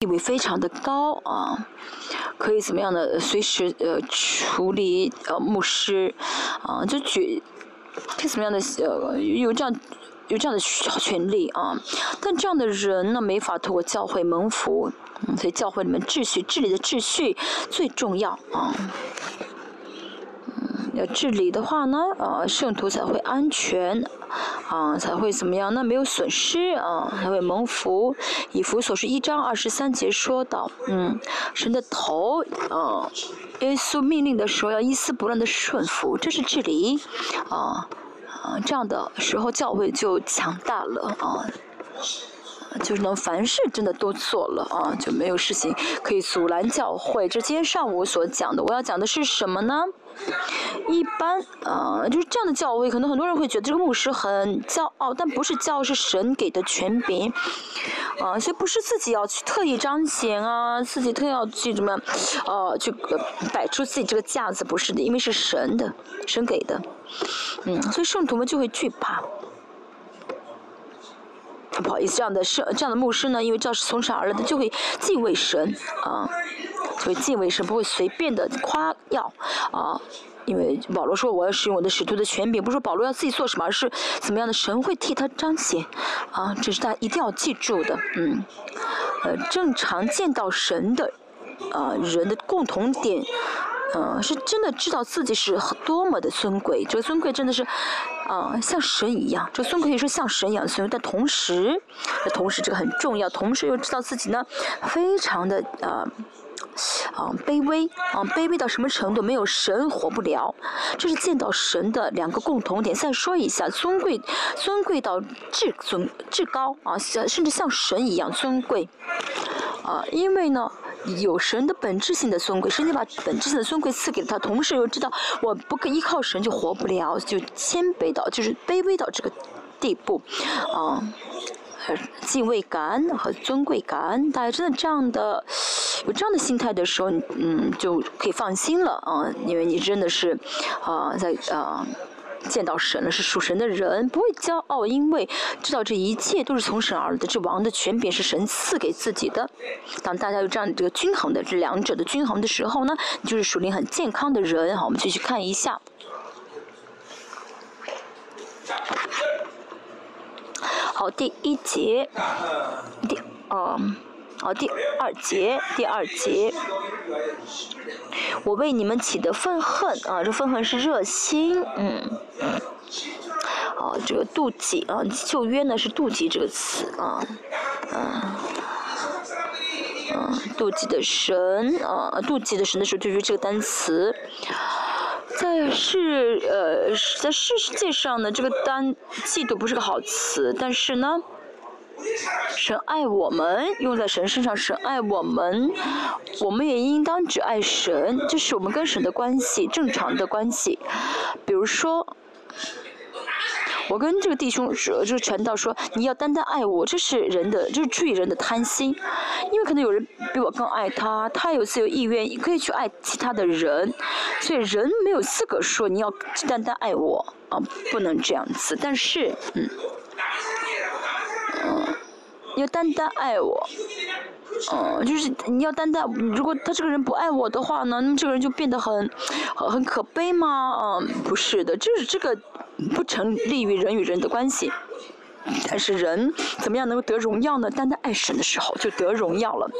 地位非常的高啊，可以怎么样的随时呃处理呃牧师啊，就举可以怎么样的呃有这样有这样的权利啊，但这样的人呢没法通过教会蒙福，所以教会里面秩序治理的秩序最重要啊。治理的话呢，啊，圣徒才会安全，啊，才会怎么样？那没有损失啊，才会蒙福。以弗所是一章二十三节说到，嗯，神的头，啊，耶稣命令的时候要一丝不乱的顺服，这是治理，啊，啊，这样的时候教会就强大了啊。就是能凡事真的都做了啊，就没有事情可以阻拦教会。这今天上午所讲的，我要讲的是什么呢？一般呃，就是这样的教位，可能很多人会觉得这个牧师很骄傲，但不是骄傲，是神给的权柄啊，所以不是自己要去特意彰显啊，自己特要去怎么，呃，去摆出自己这个架子，不是的，因为是神的，神给的，嗯，所以圣徒们就会惧怕。不好意思，这样的圣这样的牧师呢，因为教是从神而来的，就会敬畏神啊，所以敬畏神不会随便的夸耀啊，因为保罗说我要使用我的使徒的权柄，不是保罗要自己做什么，而是怎么样的神会替他彰显啊，这是大家一定要记住的，嗯，呃，正常见到神的啊人的共同点。嗯，是真的知道自己是多么的尊贵，这个尊贵真的是，啊，像神一样。这个尊可以说像神一样尊，但同时，同时这个很重要，同时又知道自己呢，非常的啊，啊卑微，啊卑微到什么程度？没有神活不了。这是见到神的两个共同点。再说一下，尊贵，尊贵到至尊至高啊，甚至像神一样尊贵，啊，因为呢。有神的本质性的尊贵，神就把本质性的尊贵赐给了他，同时又知道我不可依靠神就活不了，就谦卑到就是卑微到这个地步，啊，敬畏感恩和尊贵感恩，大家真的这样的有这样的心态的时候，嗯，就可以放心了啊，因为你真的是啊在啊。见到神了，是属神的人，不会骄傲，因为知道这一切都是从神而来的，这王的权柄是神赐给自己的。当大家有这样这个均衡的这两者的均衡的时候呢，你就是属灵很健康的人。好，我们继续看一下。好，第一节，第，嗯。好，第二节，第二节，我为你们起的愤恨啊，这愤恨是热心，嗯，好，这个妒忌啊，旧约呢是妒忌这个词啊，嗯，嗯，妒忌的神啊，妒忌的神的时候就是这个单词，在世呃，在世界上呢，这个单嫉妒不是个好词，但是呢。神爱我们，用在神身上。神爱我们，我们也应当只爱神。这是我们跟神的关系，正常的关系。比如说，我跟这个弟兄说，就是传道说，你要单单爱我，这是人的，就是出于人的贪心。因为可能有人比我更爱他，他有自由意愿，可以去爱其他的人。所以人没有资格说你要单单爱我啊，不能这样子。但是，嗯，要单单爱我，嗯，就是你要单单，如果他这个人不爱我的话呢，那么这个人就变得很，很可悲吗？嗯，不是的，就是这个不成立于人与人的关系。但是人怎么样能够得荣耀呢？单单爱神的时候就得荣耀了。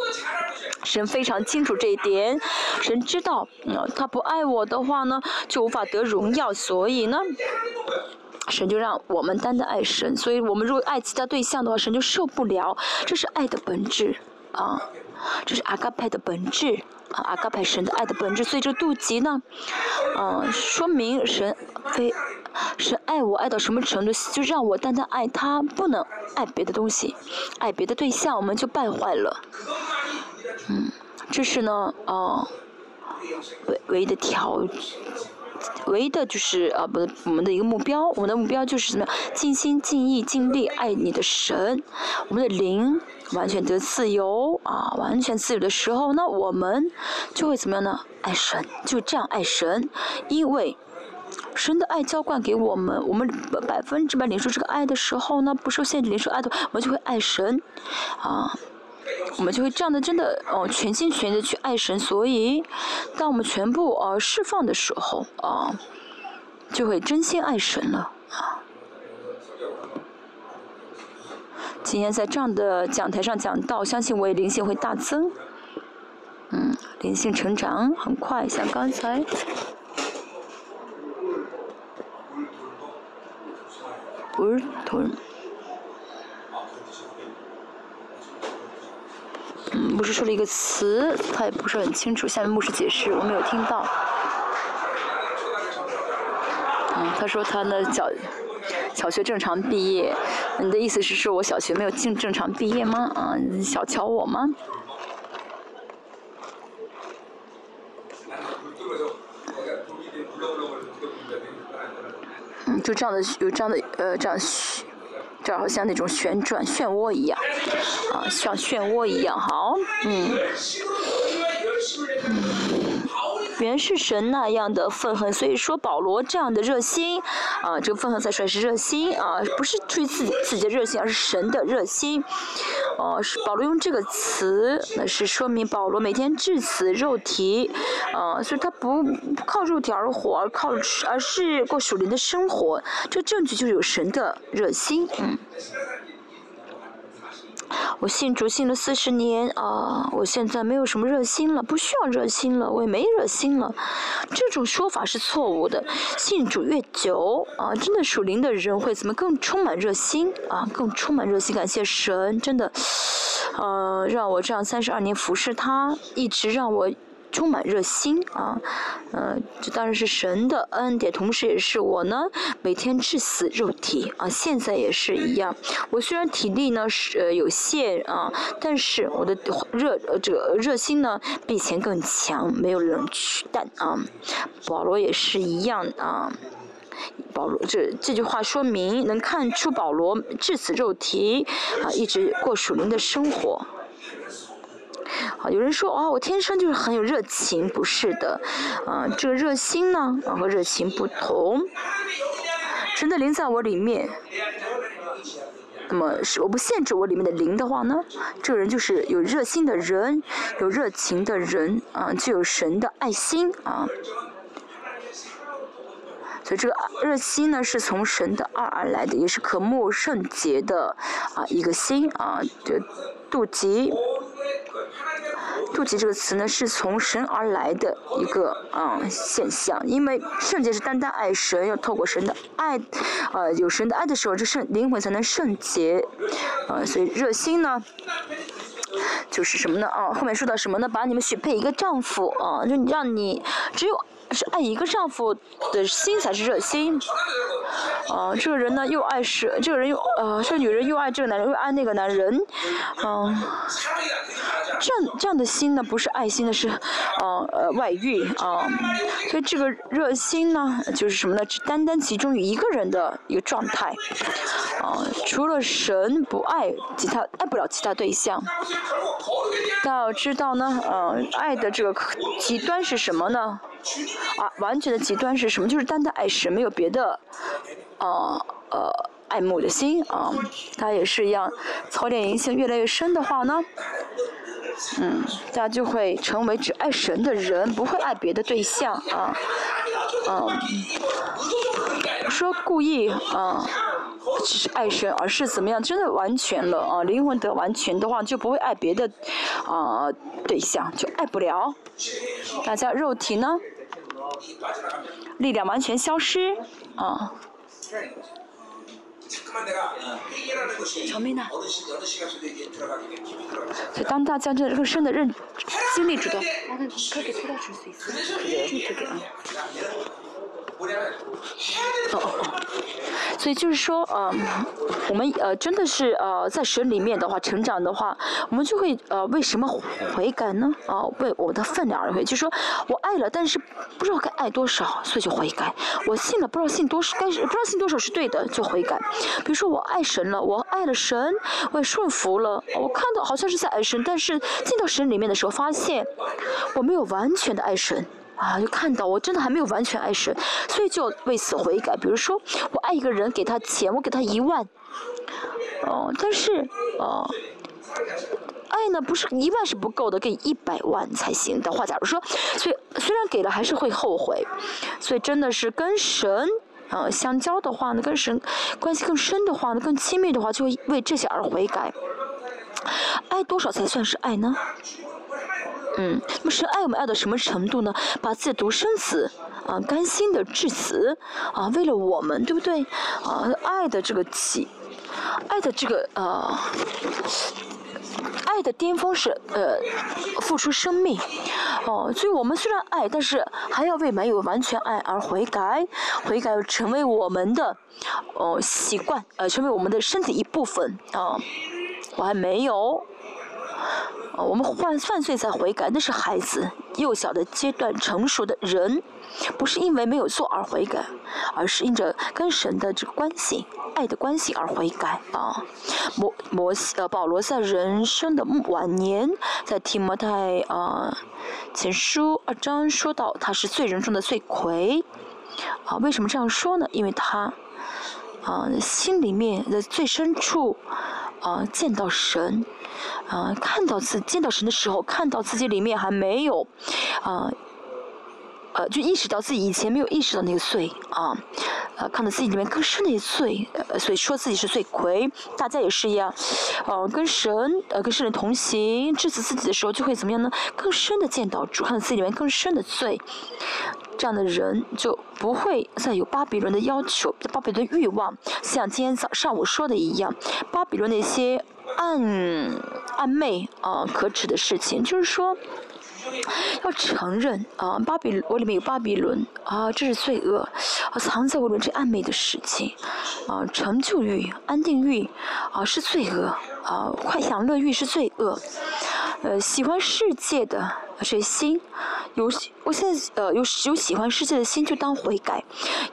神非常清楚这一点，神知道，嗯，他不爱我的话呢，就无法得荣耀，所以呢。神就让我们单单爱神，所以我们如果爱其他对象的话，神就受不了。这是爱的本质啊，这是阿嘎派的本质啊，阿嘎派神的爱的本质。所以这妒忌呢，嗯，说明神非神爱我爱到什么程度，就让我单单爱他，不能爱别的东西，爱别的对象我们就败坏了。嗯，这是呢，啊，唯唯一的条。唯一的就是啊，不，我们的一个目标，我们的目标就是怎么样，尽心尽意尽力爱你的神，我们的灵完全得自由啊，完全自由的时候，那我们就会怎么样呢？爱神，就这样爱神，因为神的爱浇灌给我们，我们百分之百领受这个爱的时候呢，不受限制领受爱的，我们就会爱神啊。我们就会这样的真的哦，全心全意的去爱神。所以，当我们全部呃释放的时候啊，就会真心爱神了啊。今天在这样的讲台上讲到，相信我也灵性会大增，嗯，灵性成长很快，像刚才。不是嗯，牧师说了一个词，他也不是很清楚。下面牧师解释，我没有听到。嗯，他说他呢小小学正常毕业，你的意思是说我小学没有进正常毕业吗？啊，小瞧我吗？嗯就这样的有这样的呃这样，这好像那种旋转漩涡一样，啊像漩涡一样好，嗯。原是神那样的愤恨，所以说保罗这样的热心，啊，这个愤恨才说是热心啊，不是出于自己自己的热心，而是神的热心。哦，是保罗用这个词，那是说明保罗每天致死肉体，啊，所以他不靠肉体而活，而靠而是过属灵的生活。这证据就是有神的热心，嗯。我信主信了四十年啊，我现在没有什么热心了，不需要热心了，我也没热心了。这种说法是错误的。信主越久啊，真的属灵的人会怎么更充满热心啊，更充满热心，感谢神，真的，呃，让我这样三十二年服侍他，一直让我。充满热心啊，呃，这当然是神的恩典，同时也是我呢每天致死肉体啊，现在也是一样。我虽然体力呢是呃有限啊，但是我的热呃这个热心呢比以前更强，没有人取代啊。保罗也是一样啊，保罗这这句话说明能看出保罗致死肉体啊，一直过属灵的生活。好，有人说哦，我天生就是很有热情，不是的，啊，这个热心呢，啊和热情不同。神的灵在我里面，那么是我不限制我里面的灵的话呢，这个人就是有热心的人，有热情的人，啊，具有神的爱心啊。所以这个热心呢，是从神的爱而来的，也是可慕圣洁的啊一个心啊，这妒忌。妒忌这个词呢，是从神而来的一个嗯现象，因为圣洁是单单爱神，要透过神的爱，呃，有神的爱的时候，这圣灵魂才能圣洁，呃，所以热心呢，就是什么呢？啊，后面说到什么呢？把你们许配一个丈夫啊，就让你只有。是爱一个丈夫的心才是热心，啊，这个人呢又爱是，这个人又呃，这个女人又爱这个男人，又爱那个男人，嗯，这样这样的心呢不是爱心的是，呃呃外遇啊，所以这个热心呢就是什么呢？只单单集中于一个人的一个状态，啊，除了神不爱其他爱不了其他对象，大家要知道呢，呃，爱的这个极端是什么呢？啊，完全的极端是什么？就是单单爱神，没有别的，呃呃，爱慕的心啊。他也是一样，操练灵性越来越深的话呢，嗯，大家就会成为只爱神的人，不会爱别的对象啊，嗯，说故意啊，只是爱神，而是怎么样？真的完全了啊，灵魂得完全的话，就不会爱别的啊对象，就爱不了。大家肉体呢？力量完全消失，啊。小妹呢？所以当大家这更深的认经历这段，哦哦哦，所以就是说，呃，我们呃真的是呃在神里面的话成长的话，我们就会呃为什么悔改呢？啊，为我的分量而悔，就说我爱了，但是不知道该爱多少，所以就悔改。我信了，不知道信多少，该不知道信多少是对的，就悔改。比如说我爱神了，我爱了神，我也顺服了，我看到好像是在爱神，但是进到神里面的时候，发现我没有完全的爱神。啊，就看到我真的还没有完全爱神，所以就为此悔改。比如说，我爱一个人，给他钱，我给他一万，哦，但是，哦，爱呢，不是一万是不够的，给一百万才行的话，假如说，所以虽然给了，还是会后悔。所以真的是跟神呃相交的话呢，跟神关系更深的话呢，更亲密的话，就会为这些而悔改。爱多少才算是爱呢？嗯，那么神爱我们爱到什么程度呢？把自己的独生子啊，甘心的致死啊，为了我们，对不对？啊，爱的这个起，爱的这个呃，爱的巅峰是呃，付出生命。哦，所以我们虽然爱，但是还要为没有完全爱而悔改，悔改成为我们的哦习惯，呃，成为我们的身体一部分啊。我还没有。我们犯犯罪才悔改，那是孩子幼小的阶段，成熟的人，不是因为没有做而悔改，而是因着跟神的这个关系、爱的关系而悔改啊。摩摩呃保罗在人生的晚年，在提摩太啊前书二章说到他是罪人中的罪魁啊。为什么这样说呢？因为他啊心里面的最深处啊见到神。啊，看到自见到神的时候，看到自己里面还没有，啊，呃，就意识到自己以前没有意识到那个罪啊，呃，看到自己里面更深的罪，呃，所以说自己是罪魁。大家也是一样，呃，跟神呃跟圣人同行，致死自己的时候，就会怎么样呢？更深的见到主，看到自己里面更深的罪，这样的人就不会再有巴比伦的要求，巴比伦的欲望，像今天早上我说的一样，巴比伦那些。暗暗昧啊，可耻的事情，就是说，要承认啊，巴比我里面有巴比伦啊，这是罪恶啊，藏在我里面这暗昧的事情啊，成就欲、安定欲啊是罪恶啊，快享乐欲是罪恶，呃，喜欢世界的这心，有我现在呃有有喜欢世界的心就当悔改，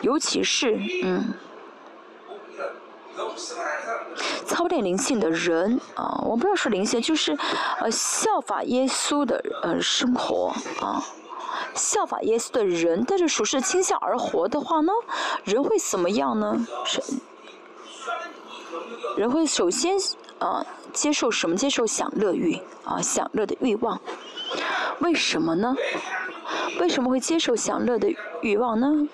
尤其是嗯。操练灵性的人啊，我不要说灵性，就是呃效法耶稣的呃生活啊，效法耶稣的人，但是属实倾向而活的话呢，人会怎么样呢？是人会首先啊接受什么？接受享乐欲啊，享乐的欲望。为什么呢？为什么会接受享乐的欲望呢？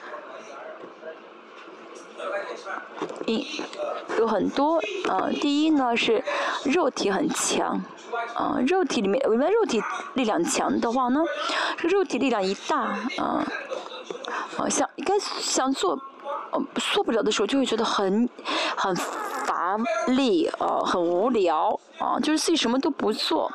因有很多，呃，第一呢是肉体很强，啊，肉体里面，我们肉体力量强的话呢，这肉体力量一大，啊，啊，想该想做，呃，做不了的时候就会觉得很很乏力，啊，很无聊，啊，就是自己什么都不做。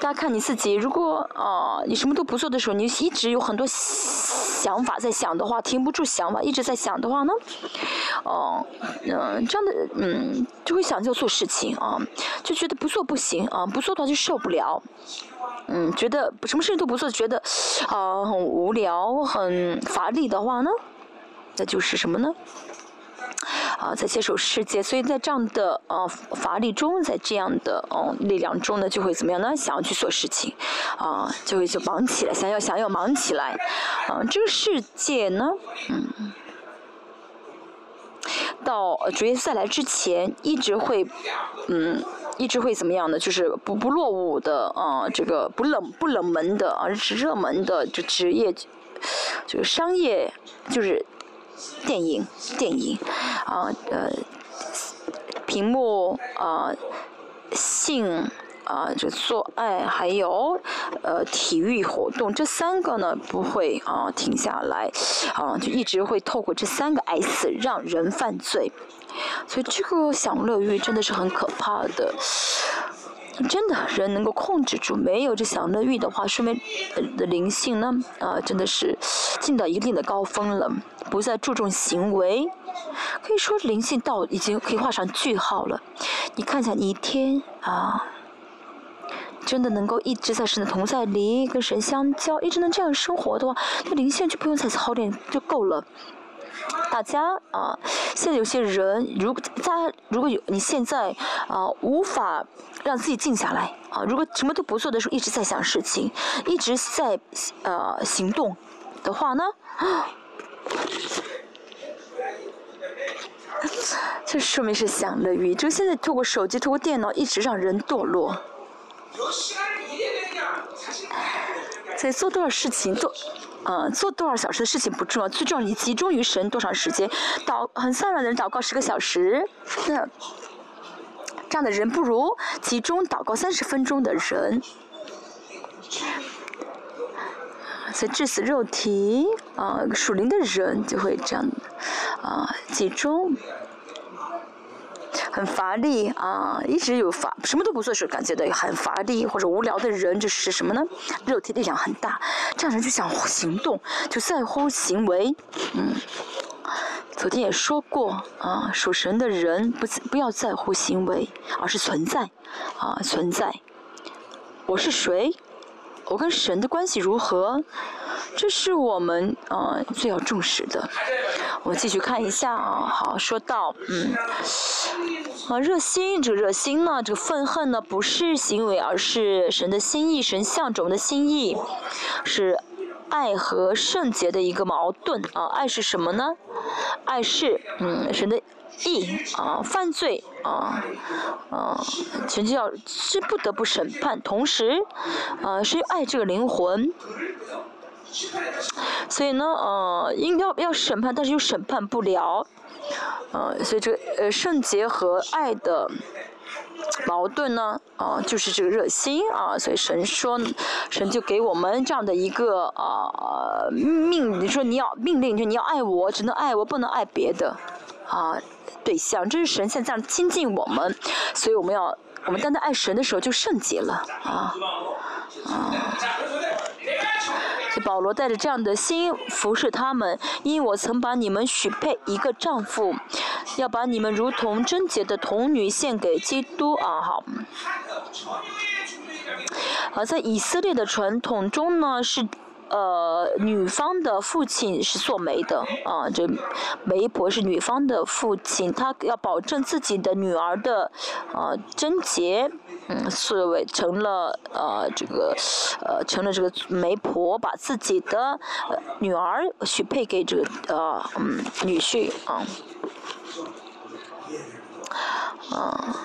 大家看你自己，如果啊你什么都不做的时候，你一直有很多想法在想的话，停不住想法，一直在想的话呢，哦，嗯，这样的嗯就会想就做事情啊，就觉得不做不行啊，不做的话就受不了，嗯，觉得什么事情都不做，觉得啊很无聊、很乏力的话呢，那就是什么呢？啊，在接受世界，所以在这样的呃乏力中，在这样的哦力量中呢，就会怎么样呢？想要去做事情，啊，就会就忙起来，想要想要忙起来，啊，这个世界呢，嗯，到主耶稣再来之前，一直会，嗯，一直会怎么样呢？就是不不落伍的啊，这个不冷不冷门的，而是热门的就职业，这个商业就是。电影，电影，啊，呃，屏幕，啊，性，啊，就做爱，还有，呃，体育活动，这三个呢不会啊停下来，啊，就一直会透过这三个 S 让人犯罪，所以这个享乐欲真的是很可怕的。真的，人能够控制住没有这享乐欲的话，说明的灵性呢，啊，真的是进到一定的高峰了，不再注重行为，可以说灵性到已经可以画上句号了。你看一下，你一天啊，真的能够一直在神的同在里跟神相交，一直能这样生活的话，那灵性就不用再操练就够了。大家啊，现在有些人，如果大家如果有你现在啊无法让自己静下来啊，如果什么都不做的时候一直在想事情，一直在呃行动的话呢，这说明是享乐欲。就现在透过手机、透过电脑，一直让人堕落。所以做多少事情，做，呃，做多少小时的事情不重要，最重要你集中于神多长时间。祷很善良的人祷告十个小时，那这样的人不如集中祷告三十分钟的人。所致死肉体，啊，属灵的人就会这样，啊，集中。很乏力啊，一直有乏，什么都不做时感觉到很乏力或者无聊的人，就是什么呢？肉体力量很大，这样人就想行动，就在乎行为。嗯，昨天也说过啊，属神的人不不要在乎行为，而是存在啊，存在。我是谁？我跟神的关系如何？这是我们啊最要重视的。我继续看一下啊，好，说到嗯，啊热心，这个热心呢，这个愤恨呢，不是行为，而是神的心意，神向着我们的心意，是爱和圣洁的一个矛盾啊。爱是什么呢？爱是嗯神的意啊，犯罪啊啊，神就要是不得不审判，同时啊是爱这个灵魂。所以呢，呃，应要要审判，但是又审判不了，呃，所以这个呃圣洁和爱的矛盾呢，啊，就是这个热心啊，所以神说，神就给我们这样的一个啊命，你说你要命令，就你要爱我，只能爱我，不能爱别的啊对象，这是神现在亲近我们，所以我们要我们单单爱神的时候就圣洁了啊啊。保罗带着这样的心服侍他们，因为我曾把你们许配一个丈夫，要把你们如同贞洁的童女献给基督啊！好，而在以色列的传统中呢是。呃，女方的父亲是做媒的啊，这媒婆是女方的父亲，他要保证自己的女儿的呃贞洁，嗯，所为成了呃这个呃成了这个媒婆，把自己的女儿许配给这个呃嗯女婿啊，啊。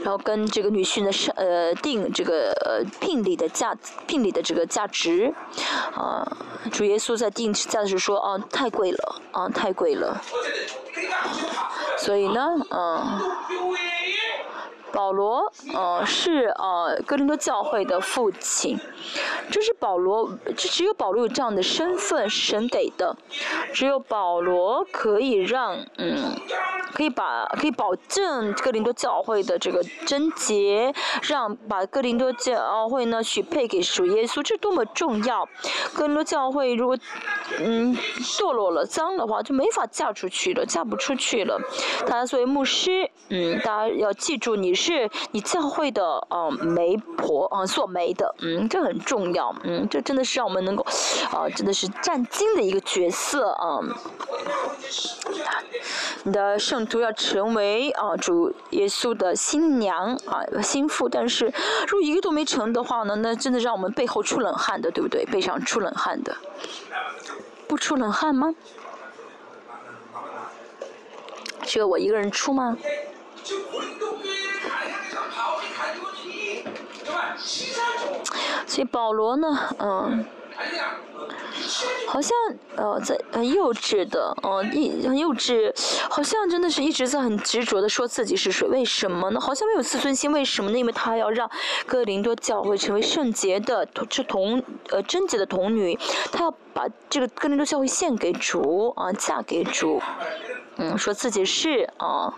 然后跟这个女婿呢是呃定这个呃聘礼的价聘礼的这个价值，啊，主耶稣在定价的时候说啊太贵了啊太贵了，所以呢嗯。保罗，呃，是呃哥林多教会的父亲，这是保罗，这只有保罗有这样的身份，神给的，只有保罗可以让，嗯，可以把可以保证哥林多教会的这个贞洁，让把哥林多教会呢许配给主耶稣，这多么重要！哥林多教会如果，嗯，堕落了、脏的话，就没法嫁出去了，嫁不出去了。大家作为牧师，嗯，大家要记住你。是是你教会的呃媒婆啊，做媒的，嗯，这很重要，嗯，这真的是让我们能够，啊，真的是占金的一个角色啊。你的圣徒要成为啊主耶稣的新娘啊心腹，但是如果一个都没成的话呢，那真的让我们背后出冷汗的，对不对？背上出冷汗的，不出冷汗吗？只有我一个人出吗？所以保罗呢，嗯，好像呃在很幼稚的，嗯，一很幼稚，好像真的是一直在很执着的说自己是谁？为什么呢？好像没有自尊心，为什么呢？因为他要让哥林多教会成为圣洁的同，是童呃贞洁的童女，他要把这个哥林多教会献给主啊，嫁给主，嗯，说自己是啊。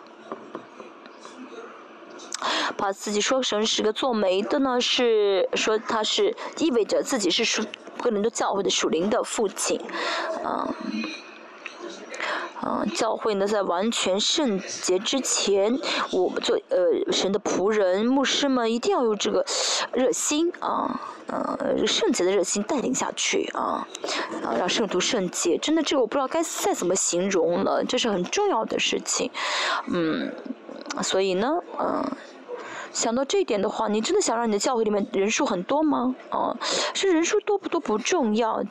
把自己说成是个做媒的呢，是说他是意味着自己是属个人的教会的属灵的父亲，嗯，嗯，教会呢在完全圣洁之前，我们做呃神的仆人牧师们一定要有这个热心啊，呃圣洁的热心带领下去啊，啊让圣徒圣洁，真的这个我不知道该再怎么形容了，这是很重要的事情，嗯，所以呢，嗯。想到这一点的话，你真的想让你的教会里面人数很多吗？啊，是人数多不多不重要，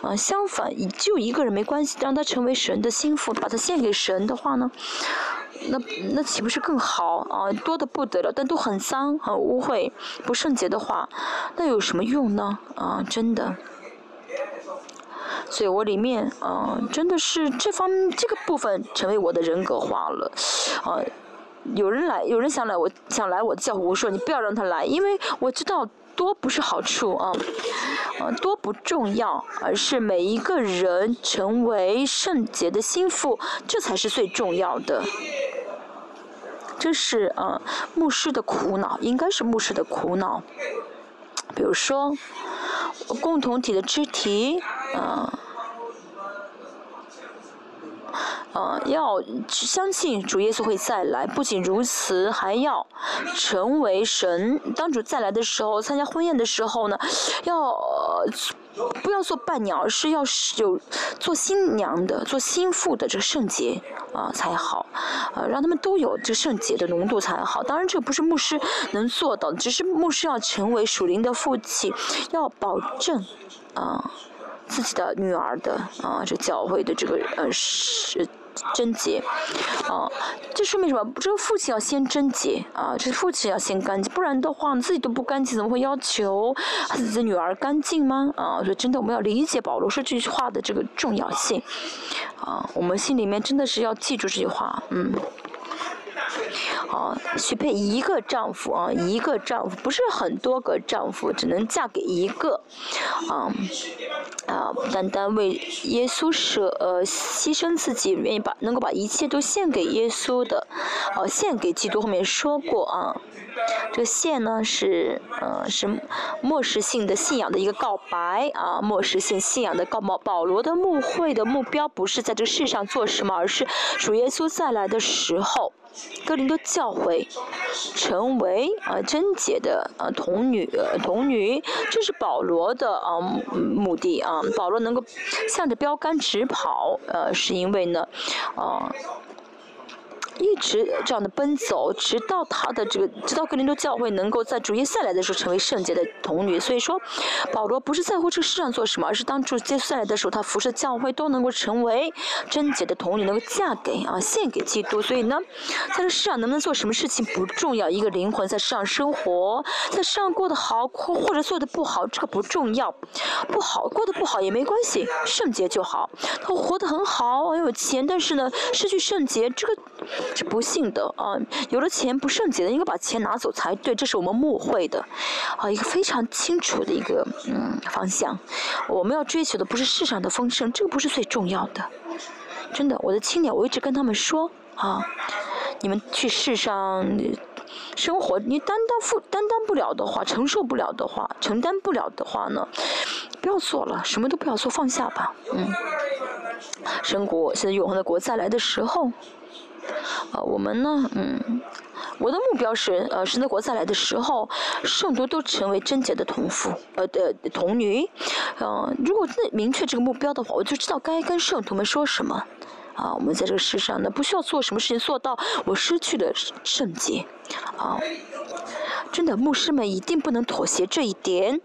啊，相反，就一个人没关系，让他成为神的心腹，把他献给神的话呢，那那岂不是更好啊？多的不得了，但都很脏、很污秽、不圣洁的话，那有什么用呢？啊，真的。所以我里面啊，真的是这方这个部分成为我的人格化了，啊。有人来，有人想来，我想来，我教会我说你不要让他来，因为我知道多不是好处啊，啊多不重要，而是每一个人成为圣洁的心腹，这才是最重要的。这是啊牧师的苦恼，应该是牧师的苦恼。比如说共同体的肢体啊。要相信主耶稣会再来。不仅如此，还要成为神。当主再来的时候，参加婚宴的时候呢，要不要做伴娘，而是要有做新娘的、做心腹的这个圣洁啊才好。呃，让他们都有这圣洁的浓度才好。当然，这不是牧师能做到，只是牧师要成为属灵的父亲，要保证啊。自己的女儿的啊，这教会的这个呃是贞洁，啊，这说明什么？这个父亲要先贞洁啊，这父亲要先干净，不然的话自己都不干净，怎么会要求自己的女儿干净吗？啊，所以真的我们要理解保罗说这句话的这个重要性，啊，我们心里面真的是要记住这句话，嗯。啊，许配一个丈夫啊，一个丈夫不是很多个丈夫，只能嫁给一个，啊，啊，单单为耶稣舍呃牺牲自己，愿意把能够把一切都献给耶稣的，哦，献给基督。后面说过啊，这个献呢是呃是末世性的信仰的一个告白啊，末世性信仰的告保保罗的牧会的目标不是在这世上做什么，而是主耶稣再来的时候。哥林多教会成为啊贞洁的啊童女童女，这是保罗的啊目的啊。保罗能够向着标杆直跑，呃，是因为呢，啊。一直这样的奔走，直到他的这个，直到格林多教会能够在主耶稣来的时候成为圣洁的童女。所以说，保罗不是在乎这个世上做什么，而是当主耶稣来的时候，他服侍教会都能够成为贞洁的童女，能够嫁给啊，献给基督。所以呢，在这世上能不能做什么事情不重要，一个灵魂在世上生活，在世上过得好或或者做的不好，这个不重要，不好过得不好也没关系，圣洁就好。他活得很好，很有钱，但是呢，失去圣洁，这个。是不幸的啊！有了钱不圣洁的，应该把钱拿走才对。这是我们牧会的啊，一个非常清楚的一个嗯方向。我们要追求的不是世上的丰盛，这个不是最重要的。真的，我的青年，我一直跟他们说啊，你们去世上生活，你担当负担当不了的话，承受不了的话，承担不了的话呢，不要做了，什么都不要做，放下吧。嗯，神国现在永恒的国再来的时候。啊，我们呢，嗯，我的目标是，呃，神的国再来的时候，圣徒都成为贞洁的童妇，呃的童女，嗯，如果那明确这个目标的话，我就知道该跟圣徒们说什么。啊，我们在这个世上呢，不需要做什么事情做到我失去了圣洁，啊，真的，牧师们一定不能妥协这一点，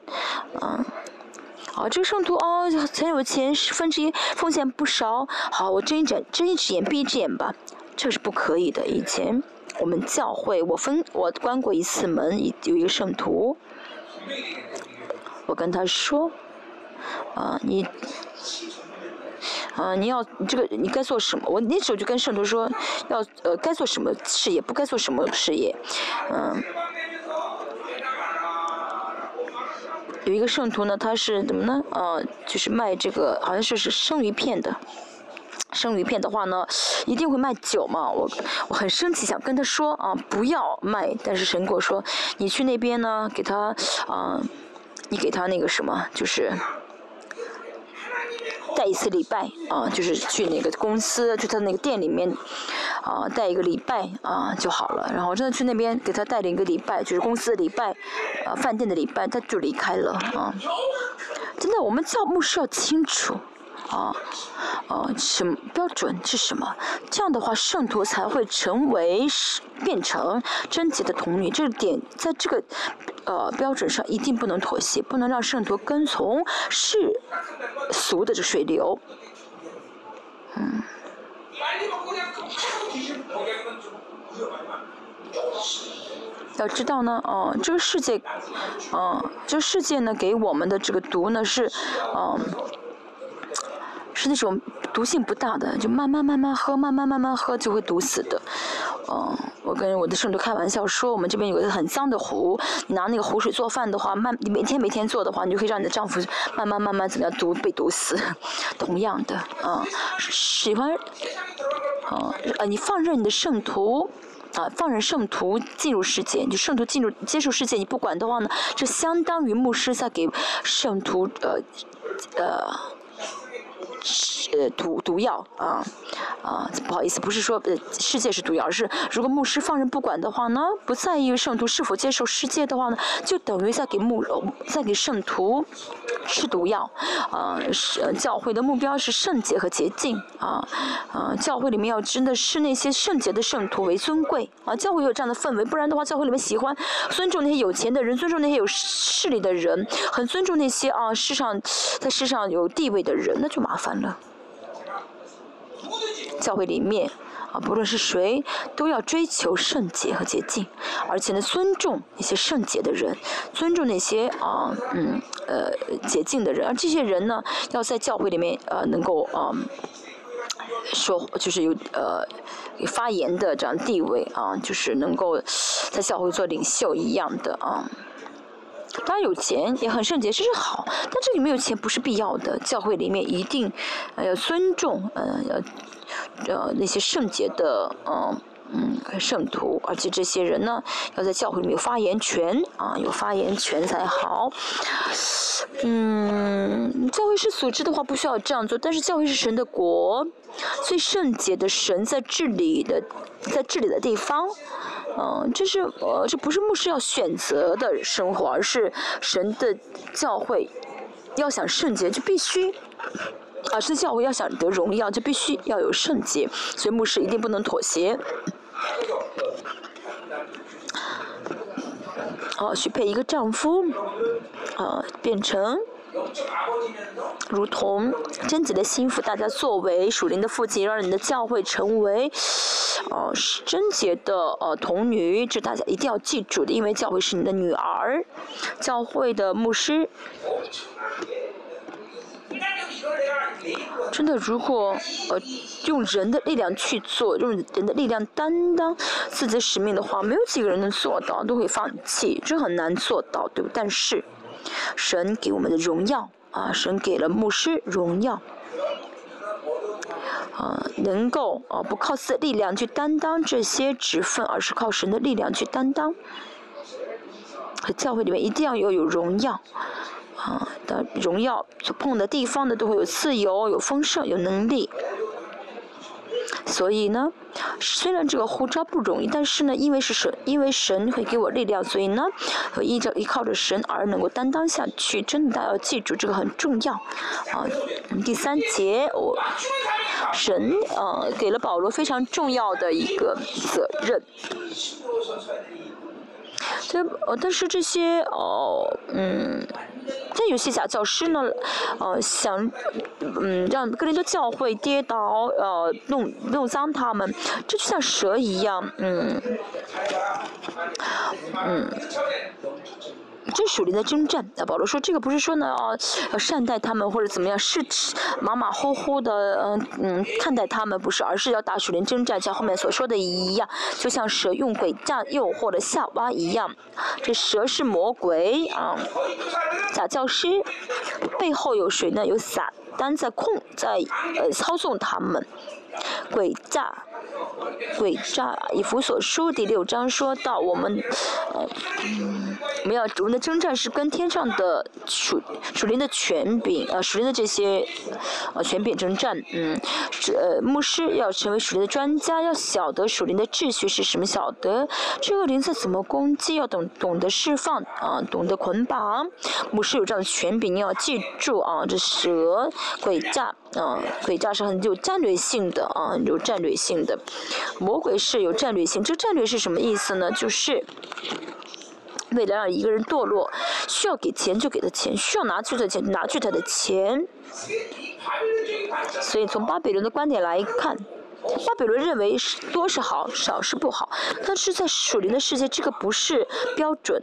啊，好，这个圣徒哦，很有钱，十分之一，奉献不少，好，我睁一只睁一只眼闭一只眼吧。这是不可以的。以前我们教会，我分我关过一次门，有一个圣徒，我跟他说，啊，你，啊，你要这个你该做什么？我那时候就跟圣徒说，要呃该做什么事业，不该做什么事业，嗯，有一个圣徒呢，他是怎么呢？啊，就是卖这个，好像是是生鱼片的。生鱼片的话呢，一定会卖酒嘛。我我很生气，想跟他说啊，不要卖。但是神果说，你去那边呢，给他啊，你给他那个什么，就是带一次礼拜啊，就是去那个公司，去他那个店里面啊，带一个礼拜啊就好了。然后真的去那边给他带了一个礼拜，就是公司的礼拜，啊，饭店的礼拜，他就离开了啊。真的，我们教牧师要清楚。啊，呃，什么标准是什么？这样的话，圣徒才会成为变成贞洁的童女。这点在这个呃标准上一定不能妥协，不能让圣徒跟从世俗的这水流。嗯。要知道呢，哦，这个世界，嗯，这个世界呢，给我们的这个毒呢是，嗯，是那种毒性不大的，就慢慢慢慢喝，慢慢慢慢喝就会毒死的。嗯，我跟我的圣徒开玩笑说，我们这边有个很脏的壶，你拿那个壶水做饭的话，慢，你每天每天做的话，你就可以让你的丈夫慢慢慢慢怎么样毒被毒死。同样的，嗯，喜欢，嗯，呃，你放任你的圣徒。啊，放任圣徒进入世界，就圣徒进入接受世界，你不管的话呢，这相当于牧师在给圣徒呃呃。呃，毒毒药啊啊，不好意思，不是说呃世界是毒药，而是如果牧师放任不管的话呢，不在意圣徒是否接受世界的话呢，就等于在给牧在给圣徒吃毒药啊。是教会的目标是圣洁和洁净啊啊，教会里面要真的是那些圣洁的圣徒为尊贵啊，教会有这样的氛围，不然的话，教会里面喜欢尊重那些有钱的人，尊重那些有势力的人，很尊重那些啊世上在世上有地位的人，那就麻烦了。教会里面啊，不论是谁，都要追求圣洁和洁净，而且呢，尊重那些圣洁的人，尊重那些啊，嗯，呃，洁净的人。而这些人呢，要在教会里面呃，能够啊，说就是有呃发言的这样地位啊，就是能够在教会做领袖一样的啊。当然有钱也很圣洁，这是好，但这里没有钱不是必要的。教会里面一定要尊重，嗯，要。呃，那些圣洁的，嗯嗯，圣徒，而且这些人呢，要在教会里面有发言权啊，有发言权才好。嗯，教会是组织的话，不需要这样做，但是教会是神的国，最圣洁的神在治理的，在治理的地方，嗯，这是呃，这不是牧师要选择的生活，而是神的教会要想圣洁，就必须。啊，是教会要想得荣耀，就必须要有圣洁，所以牧师一定不能妥协。哦，许配一个丈夫，啊，变成如同贞洁的心腹，大家作为属灵的父亲，让你的教会成为，哦，贞洁的呃童女，这大家一定要记住的，因为教会是你的女儿，教会的牧师。真的，如果呃用人的力量去做，用人的力量担当自己的使命的话，没有几个人能做到，都会放弃，这很难做到，对不？但是神给我们的荣耀啊，神给了牧师荣耀啊，能够啊不靠自己的力量去担当这些职分，而是靠神的力量去担当。教会里面一定要有有荣耀。啊的荣耀，所碰的地方呢，都会有自由、有丰盛、有能力。所以呢，虽然这个呼召不容易，但是呢，因为是神，因为神会给我力量，所以呢，我依着依靠着神而能够担当下去。真的，大家要记住这个很重要。啊，第三节，我神呃给了保罗非常重要的一个责任。这呃，但是这些哦，嗯。这有些假教师呢，呃，想，嗯，让各人的教会跌倒，呃，弄弄脏他们，这就像蛇一样，嗯，嗯。这属灵的征战，那保罗说这个不是说呢哦，要善待他们或者怎么样，是马马虎虎的嗯嗯看待他们不是，而是要打属灵征战，像后面所说的一样，就像蛇用诡诈诱惑的夏娃一样，这蛇是魔鬼啊，假教师背后有谁呢？有撒旦在控在呃操纵他们，诡诈。诡诈，以弗所书第六章说到，我们，呃，我们要我们的征战是跟天上的属属灵的权柄，呃，属灵的这些，呃，权柄征战，嗯，是呃，牧师要成为属灵的专家，要晓得属灵的秩序是什么，晓得。这个灵在怎么攻击，要懂懂得释放，啊，懂得捆绑，牧师有这样的权柄，你要记住啊，这蛇诡诈。啊，诡诈是很有战略性的啊，有战略性的。魔鬼是有战略性，这战略是什么意思呢？就是为了让一个人堕落，需要给钱就给他钱，需要拿去的钱拿去他的钱。所以从巴比伦的观点来看。巴比伦认为是多是好，少是不好，但是在属灵的世界，这个不是标准。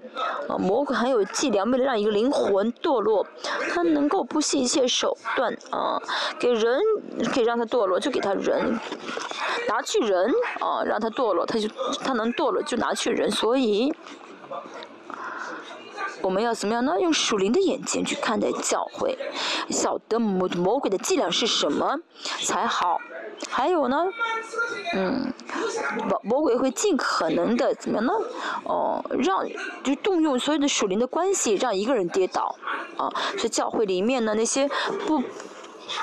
啊，魔鬼很有伎俩，为了让一个灵魂堕落，他能够不惜一切手段啊，给人可以让他堕落，就给他人，拿去人啊，让他堕落，他就他能堕落就拿去人，所以。我们要怎么样呢？用属灵的眼睛去看待教会，晓得魔魔鬼的伎俩是什么才好。还有呢，嗯，魔魔鬼会尽可能的怎么样呢？哦，让就动用所有的属灵的关系，让一个人跌倒。啊，所以教会里面呢那些不。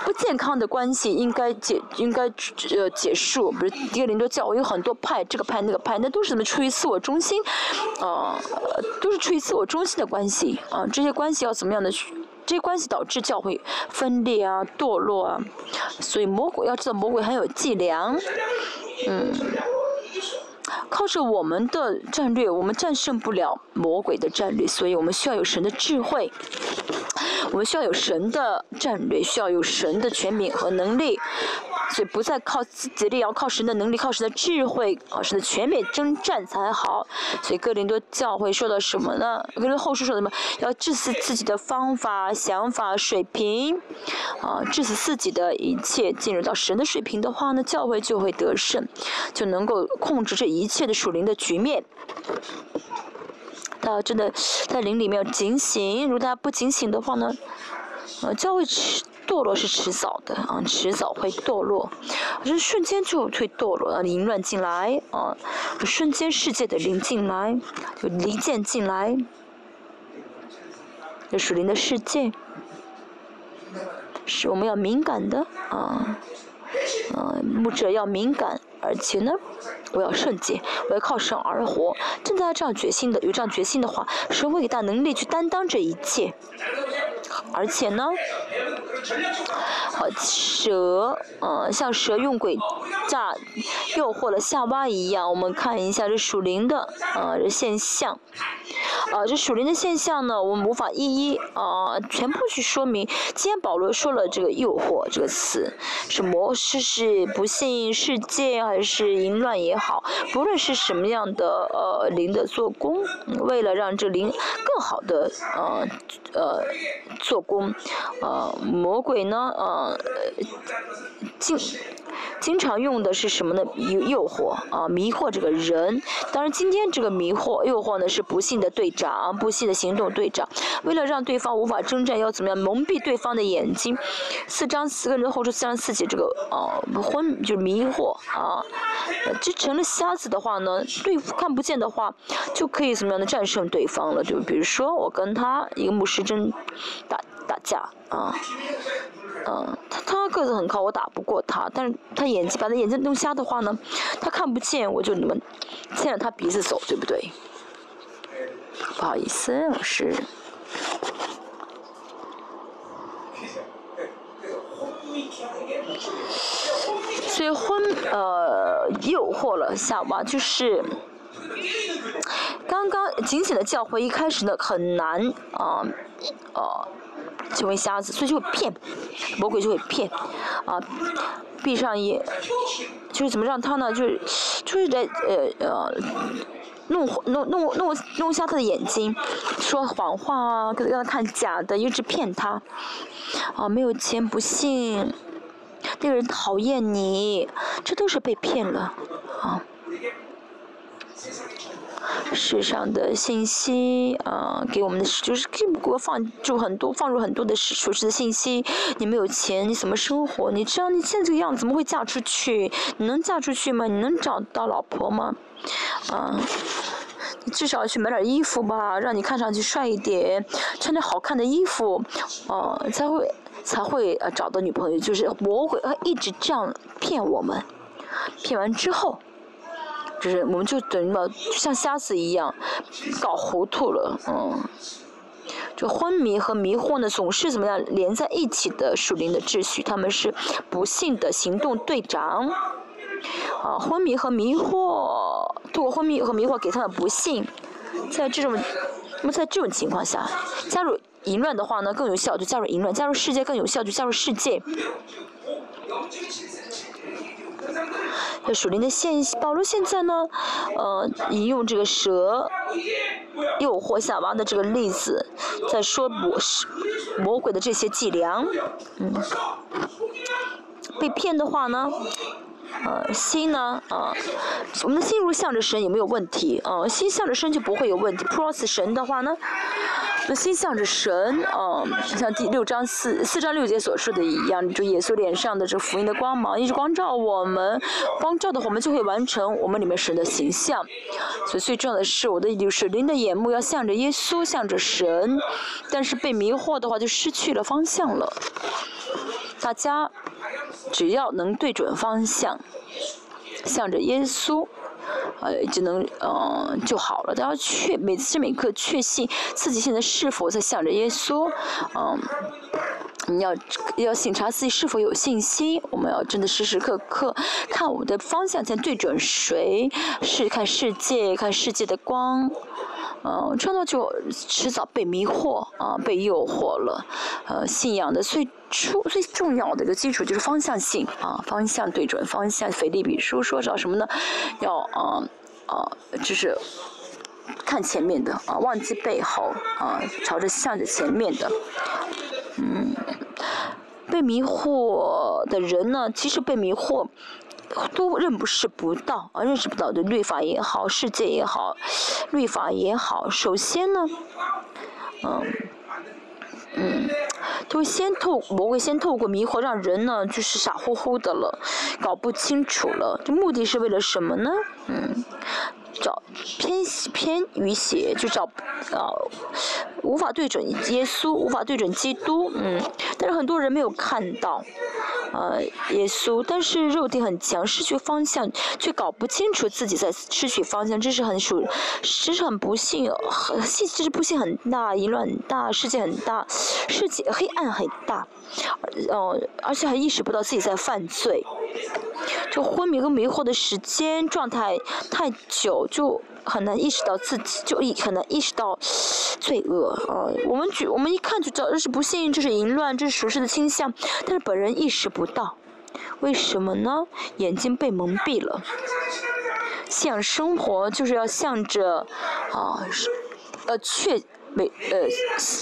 不健康的关系应该解应该呃结束，不是第二零多教，有很多派，这个派那个派，那都是什么出于自我中心，啊，都是出于自我中心的关系啊，这些关系要怎么样的？这些关系导致教会分裂啊、堕落啊，所以魔鬼要知道魔鬼很有伎俩，嗯，靠着我们的战略，我们战胜不了魔鬼的战略，所以我们需要有神的智慧。我们需要有神的战略，需要有神的权柄和能力，所以不再靠自己力，要靠神的能力，靠神的智慧，啊，神的权柄征战才好。所以哥林多教会说的什么呢？哥林后书说什么？要致死自己的方法、想法、水平，啊，致死自己的一切，进入到神的水平的话呢，教会就会得胜，就能够控制这一一切的属灵的局面。他真的在灵里面要警醒，如果大家不警醒的话呢，呃，教会迟堕落是迟早的啊，迟早会堕落，这瞬间就会堕落啊，凌乱进来啊，瞬间世界的灵进来，就离间进来，就属灵的世界，是我们要敏感的啊，嗯，牧者要敏感。而且呢，我要圣洁，我要靠神而活。真的要这样决心的，有这样决心的话，神会给他能力去担当这一切。而且呢，蛇，嗯，像蛇用诡诈诱惑了夏娃一样，我们看一下这属灵的，呃，这现象。啊，这属灵的现象呢，我们无法一一啊全部去说明。今天保罗说了这个“诱惑”这个词，什么是是不信世界还是淫乱也好，不论是什么样的呃灵的做工，为了让这灵更好的呃呃做工，呃魔鬼呢呃经。经常用的是什么呢？诱诱惑啊，迷惑这个人。当然，今天这个迷惑、诱惑呢，是不幸的队长，不幸的行动队长。为了让对方无法征战，要怎么样蒙蔽对方的眼睛？四张四个人后出四张四节，这个啊昏就是迷惑啊，这成了瞎子的话呢，对看不见的话，就可以怎么样的战胜对方了？就比如说我跟他一个牧师争打架啊。嗯，他他个子很高，我打不过他。但是他眼睛把他眼睛弄瞎的话呢，他看不见，我就你们牵着他鼻子走，对不对？不好意思，老师。所以婚呃诱惑了下吧，就是刚刚警醒的教会一开始呢很难啊呃。成为瞎子，所以就会骗，魔鬼就会骗，啊，闭上眼，就是怎么让他呢？就是，就是在呃呃，弄弄弄弄弄瞎他的眼睛，说谎话啊，让他看假的，一直骗他，啊，没有钱不信，那个人讨厌你，这都是被骗了，啊。世上的信息啊，给我们的就是给我放就很多放入很多的属实的信息。你没有钱，你怎么生活？你知道你现在这个样子，怎么会嫁出去？你能嫁出去吗？你能找到老婆吗？啊，你至少去买点衣服吧，让你看上去帅一点，穿点好看的衣服，啊，才会才会呃找到女朋友。就是魔鬼一直这样骗我们，骗完之后。就是我们就等于嘛，像瞎子一样，搞糊涂了，嗯，就昏迷和迷惑呢，总是怎么样连在一起的属灵的秩序，他们是不幸的行动队长。啊，昏迷和迷惑，度过昏迷和迷惑给他们不幸，在这种，那么在这种情况下，加入淫乱的话呢更有效，就加入淫乱；加入世界更有效，就加入世界。这属灵的现，保罗现在呢，呃，引用这个蛇诱惑夏娃的这个例子，在说魔魔鬼的这些伎俩，嗯，被骗的话呢？呃，心呢，啊，我们的心如向着神也没有问题，呃，心向着神就不会有问题。Pros 神的话呢，那心向着神，啊，像第六章四四章六节所说的一样，就耶稣脸上的这福音的光芒一直光照我们，光照的我们就会完成我们里面神的形象。所以最重要的是，我的就是灵的眼目要向着耶稣，向着神，但是被迷惑的话就失去了方向了。大家只要能对准方向，向着耶稣，呃，就能嗯就好了。大家确每时每刻确信自己现在是否在向着耶稣，嗯，你要要审查自己是否有信心。我们要真的时时刻刻看我们的方向在对准谁，是看世界，看世界的光。嗯，这样就迟早被迷惑啊，被诱惑了。呃，信仰的最初最重要的一个基础就是方向性啊，方向对准方向。腓立比书说找什么呢？要啊啊，就是看前面的啊，忘记背后啊，朝着向着前面的。嗯，被迷惑的人呢，其实被迷惑。都认不识不到啊，认识不到的律法也好，世界也好，律法也好。首先呢，嗯，嗯，都先透我会先透过迷惑，让人呢就是傻乎乎的了，搞不清楚了。这目的是为了什么呢？嗯。找偏偏于邪，就找啊，无法对准耶稣，无法对准基督，嗯，但是很多人没有看到，呃，耶稣，但是肉体很强，失去方向，却搞不清楚自己在失去方向，这是很属，这是很不幸，很，这是不幸很大，淫乱很大，世界很大，世界黑暗很大，呃，而且还意识不到自己在犯罪。就昏迷和迷惑的时间状态太久，就很难意识到自己，就一很难意识到罪恶啊。我们举我们一看就知道这是不幸，这是淫乱，这是属实的倾向，但是本人意识不到，为什么呢？眼睛被蒙蔽了。信仰生活就是要向着啊，呃确。每呃，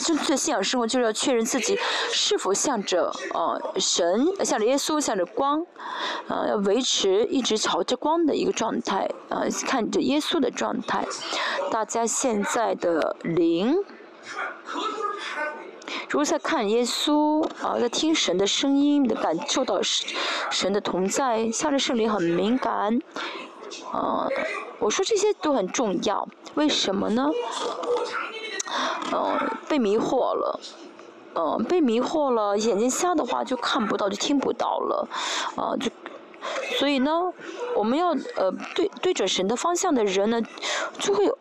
正确的信仰生活就是要确认自己是否向着呃神，向着耶稣，向着光，啊，要维持一直朝着光的一个状态，啊，看着耶稣的状态。大家现在的灵，如果在看耶稣，啊，在听神的声音，的感受到神的同在，向着圣灵很敏感，啊，我说这些都很重要，为什么呢？嗯，被迷惑了，嗯，被迷惑了，眼睛瞎的话就看不到，就听不到了，啊，就，所以呢，我们要呃对对准神的方向的人呢，就会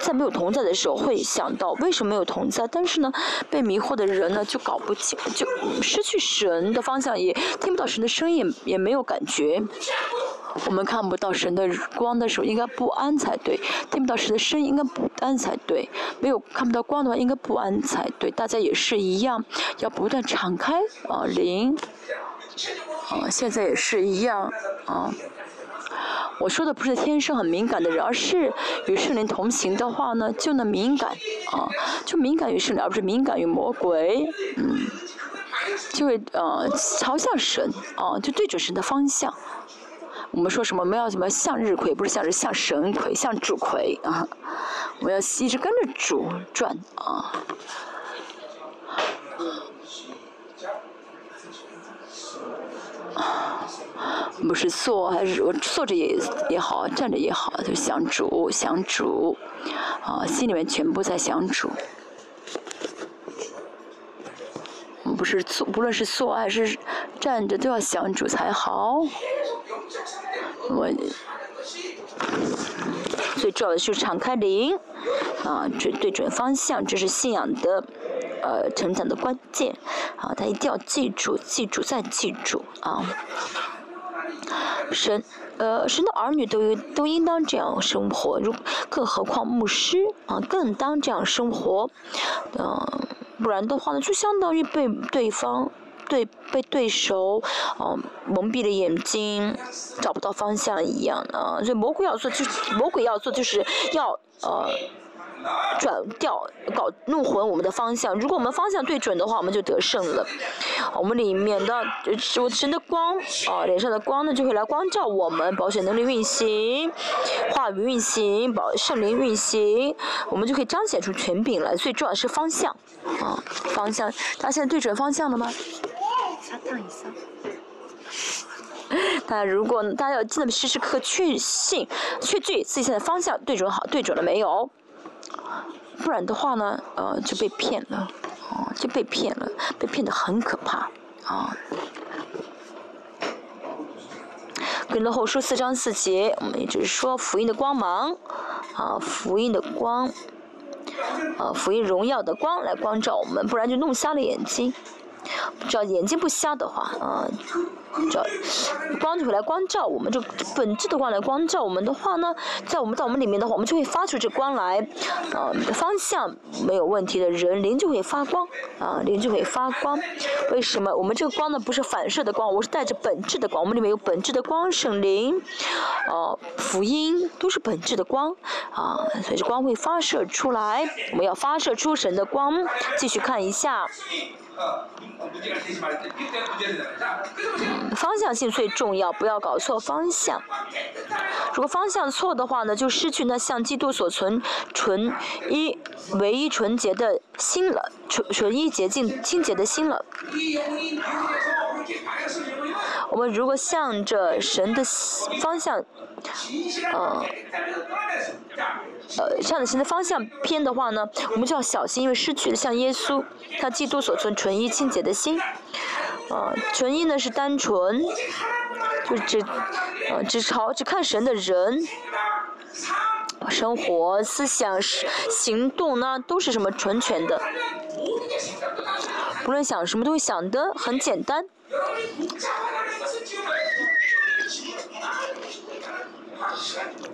在没有同在的时候会想到为什么没有同在，但是呢，被迷惑的人呢就搞不清，就失去神的方向，也听不到神的声音，也没有感觉。我们看不到神的光的时候，应该不安才对；听不到神的声音，应该不安才对。没有看不到光的话，应该不安才对。大家也是一样，要不断敞开啊灵，啊现在也是一样啊。我说的不是天生很敏感的人，而是与圣灵同行的话呢，就能敏感啊，就敏感于圣灵，而不是敏感于魔鬼。嗯，就会呃朝向神啊，就对准神的方向。我们说什么？我们要什么向日葵？不是向日，向神葵，向主葵啊！我要一直跟着主转啊！不是坐还是我坐着也也好，站着也好，就想主，想主啊！心里面全部在想主。不是坐，不论是坐还是站着，都要想主才好。我最重要的就是敞开灵，啊，准对准方向，这是信仰的呃成长的关键啊，他一定要记住，记住再记住啊。神，呃，神的儿女都都应当这样生活，如更何况牧师啊，更当这样生活，嗯，不然的话呢，就相当于被对方对被对手，嗯，蒙蔽了眼睛，找不到方向一样啊。所以魔鬼要做，就是魔鬼要做，就是要呃。转调搞弄混我们的方向，如果我们方向对准的话，我们就得胜了。我们里面的神的光啊，脸上的光呢就会来光照我们，保险能力运行，话语运行，保圣灵运行，我们就可以彰显出权柄来。最重要的是方向啊，方向，大家现在对准方向了吗？稍等一下大家如果大家要记得时时刻刻确信、确据自己现在方向对准好，对准了没有？不然的话呢，呃，就被骗了，哦，就被骗了，被骗的很可怕，啊。跟着后书四章四节，我们也就是说福音的光芒，啊，福音的光，啊，福音荣耀的光来光照我们，不然就弄瞎了眼睛。只要眼睛不瞎的话，啊，只要光就会来光照我们，就本质的光来光照我们的话呢，在我们在我们里面的话，我们就会发出这光来，啊，方向没有问题的人，灵就会发光，啊，灵就会发光。为什么？我们这个光呢，不是反射的光，我是带着本质的光，我们里面有本质的光，圣灵，哦，福音都是本质的光，啊，所以这光会发射出来，我们要发射出神的光。继续看一下。方向性最重要，不要搞错方向。如果方向错的话呢，就失去那向基督所存纯一、唯一纯洁的心了，纯纯一洁净清洁的心了。我们如果向着神的方向，呃，呃，向着神的方向偏的话呢，我们就要小心，因为失去了像耶稣他基督所存纯一清洁的心。呃，纯一呢是单纯，就只呃只朝只看神的人，生活、思想、行动呢都是什么纯全的，不论想什么都会想的很简单。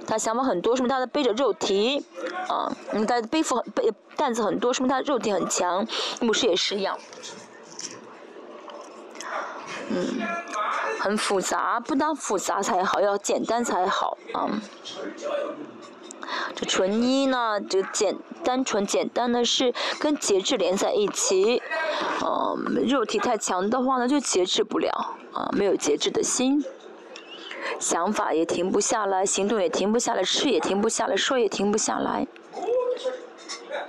他想法很多，说明他的背着肉体，啊，他背负背担子很多，说明他肉体很强。牧师也是一样，嗯，很复杂，不当复杂才好，要简单才好啊。这纯一呢，就简单纯简单的是跟节制连在一起，嗯，肉体太强的话呢，就节制不了啊，没有节制的心，想法也停不下来，行动也停不下来，吃也停不下来，说也停不下来，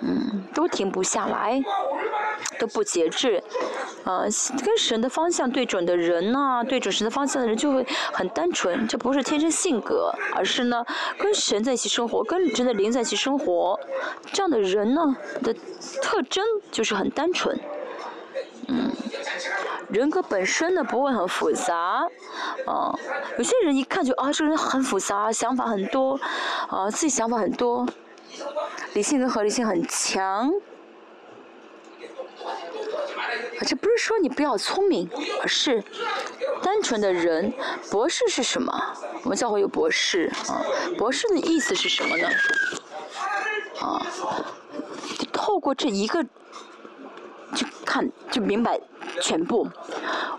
嗯，都停不下来，都不节制。啊，跟神的方向对准的人呢，对准神的方向的人就会很单纯，这不是天生性格，而是呢，跟神在一起生活，跟神的灵在一起生活，这样的人呢的特征就是很单纯，嗯，人格本身呢不会很复杂，啊，有些人一看就啊，这个人很复杂，想法很多，啊，自己想法很多，理性跟合理性很强。这不是说你不要聪明，而是单纯的人。博士是什么？我们教会有博士啊。博士的意思是什么呢？啊，透过这一个就看就明白全部。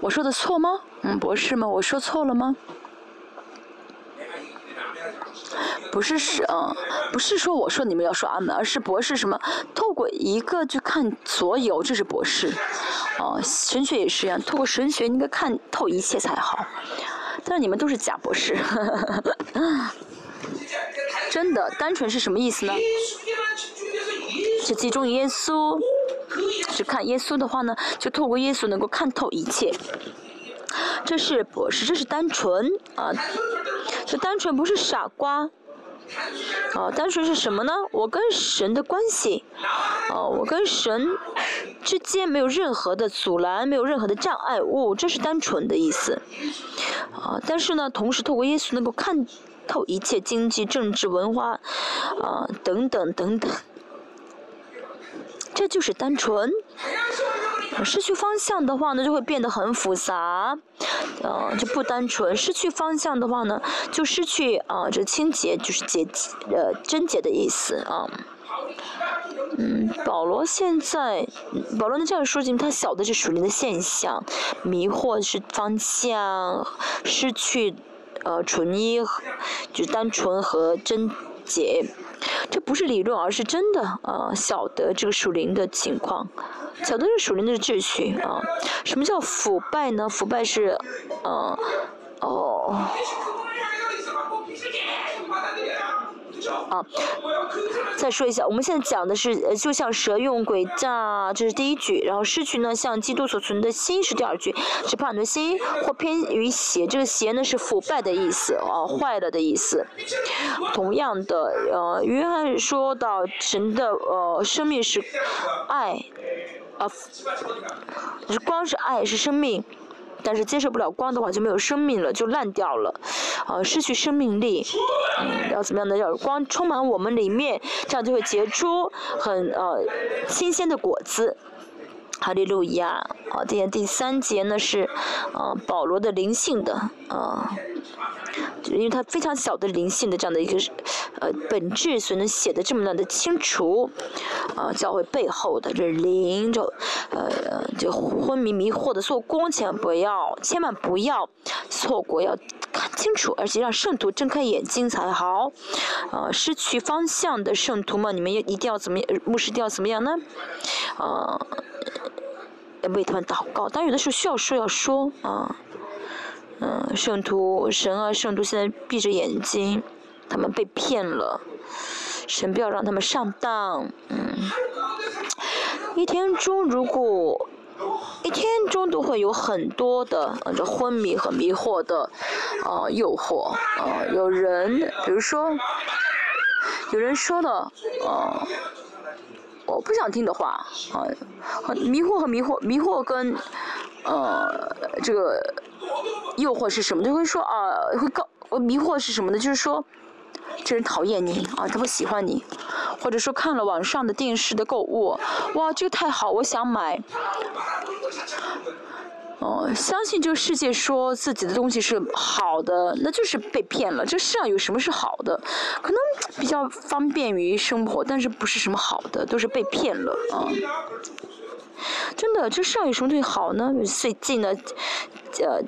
我说的错吗？嗯，博士吗？我说错了吗？不是是嗯，不是说我说你们要说阿门，而是博士什么？透过一个去看所有，这是博士。哦，神学也是一样，透过神学应该看透一切才好。但是你们都是假博士，真的单纯是什么意思呢？是集中耶稣，只看耶稣的话呢，就透过耶稣能够看透一切。这是博士，这是单纯啊，这单纯不是傻瓜。哦，单纯是什么呢？我跟神的关系，哦，我跟神之间没有任何的阻拦，没有任何的障碍物，这是单纯的意思。啊，但是呢，同时透过耶稣能够看透一切经济、政治、文化，啊，等等等等，这就是单纯。失去方向的话呢，就会变得很复杂，呃，就不单纯。失去方向的话呢，就失去啊，这清洁就是洁，呃，贞洁的意思啊。嗯，保罗现在，保罗呢这样说明他晓得这属灵的现象，迷惑是方向，失去呃纯一，就是单纯和贞洁。这不是理论，而是真的啊！晓得这个属灵的情况，晓得这属灵的秩序啊。什么叫腐败呢？腐败是，嗯，哦。啊，再说一下，我们现在讲的是，呃，就像蛇用诡诈，这是第一句，然后失去呢，像基督所存的心是第二句，是怕你的心或偏于邪，这个邪呢是腐败的意思，啊，坏了的意思。同样的，呃，约翰说到神的呃生命是爱，啊，光是爱是生命。但是接受不了光的话就没有生命了，就烂掉了，呃，失去生命力。要怎么样呢？要光充满我们里面，这样就会结出很呃新鲜的果子。哈利路亚。好，今天第三节呢是呃保罗的灵性的啊。因为他非常小的灵性的这样的一个呃本质，所以能写的这么样的清楚，啊，教会背后的这灵，就呃就昏迷迷惑的做工，千万不要，千万不要错过，要看清楚，而且让圣徒睁开眼睛才好。啊，失去方向的圣徒们，你们也一定要怎么样？牧师一定要怎么样呢？啊，为他们祷告，但有的时候需要说要说啊。嗯，圣徒神啊，圣徒现在闭着眼睛，他们被骗了，神不要让他们上当。嗯，一天中如果一天中都会有很多的呃这昏迷和迷惑的啊诱惑啊，有人比如说有人说的啊，我不想听的话啊，迷惑和迷惑，迷惑跟呃这个。诱惑是什么？就会说啊，会告迷惑是什么呢？就是说，这人讨厌你啊，他不喜欢你，或者说看了网上的电视的购物，哇，这个太好，我想买。哦，相信这个世界说自己的东西是好的，那就是被骗了。这世上有什么是好的？可能比较方便于生活，但是不是什么好的，都是被骗了啊。真的，这世上有什么东西好呢？最近呢，呃，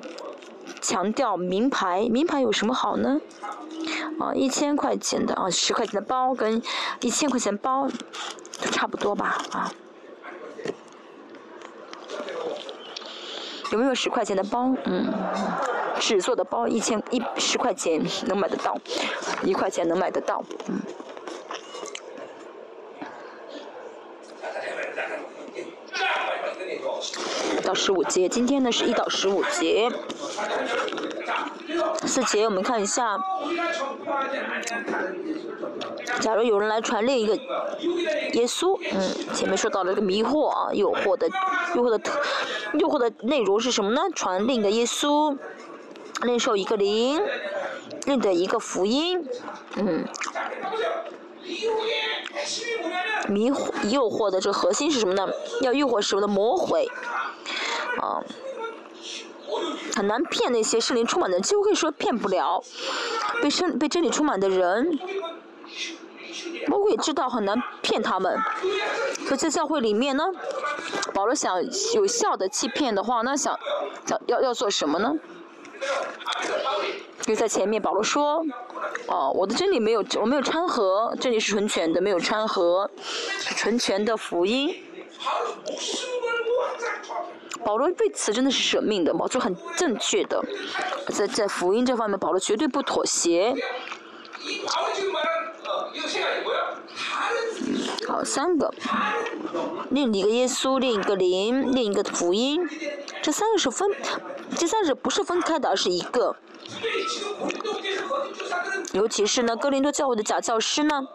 强调名牌，名牌有什么好呢？啊，一千块钱的啊，十块钱的包跟一千块钱包差不多吧？啊，有没有十块钱的包？嗯，纸做的包一千一十块钱能买得到，一块钱能买得到，嗯。到十五节，今天呢是一到十五节，四节我们看一下。假如有人来传另一个耶稣，嗯，前面说到了这个迷惑啊，诱惑的，诱惑的特，诱惑的内容是什么呢？传另一个耶稣，另受一个灵，另的一个福音，嗯。迷惑、诱惑的这个核心是什么呢？要诱惑什么的魔鬼，啊，很难骗那些圣灵充满的，几乎可以说骗不了。被圣被真理充满的人，魔鬼知道很难骗他们。所以在教会里面呢，保罗想有效的欺骗的话，那想要要要做什么呢？就在前面，保罗说：“哦，我的真理没有，我没有掺和，真理是纯全的，没有掺和，是纯全的福音。”保罗为此真的是舍命的，保罗很正确的，在在福音这方面，保罗绝对不妥协。好，三个，另一个耶稣，另一个灵，另一个福音，这三个是分，这三个不是分开的，而是一个。尤其是呢，哥林多教会的假教师呢，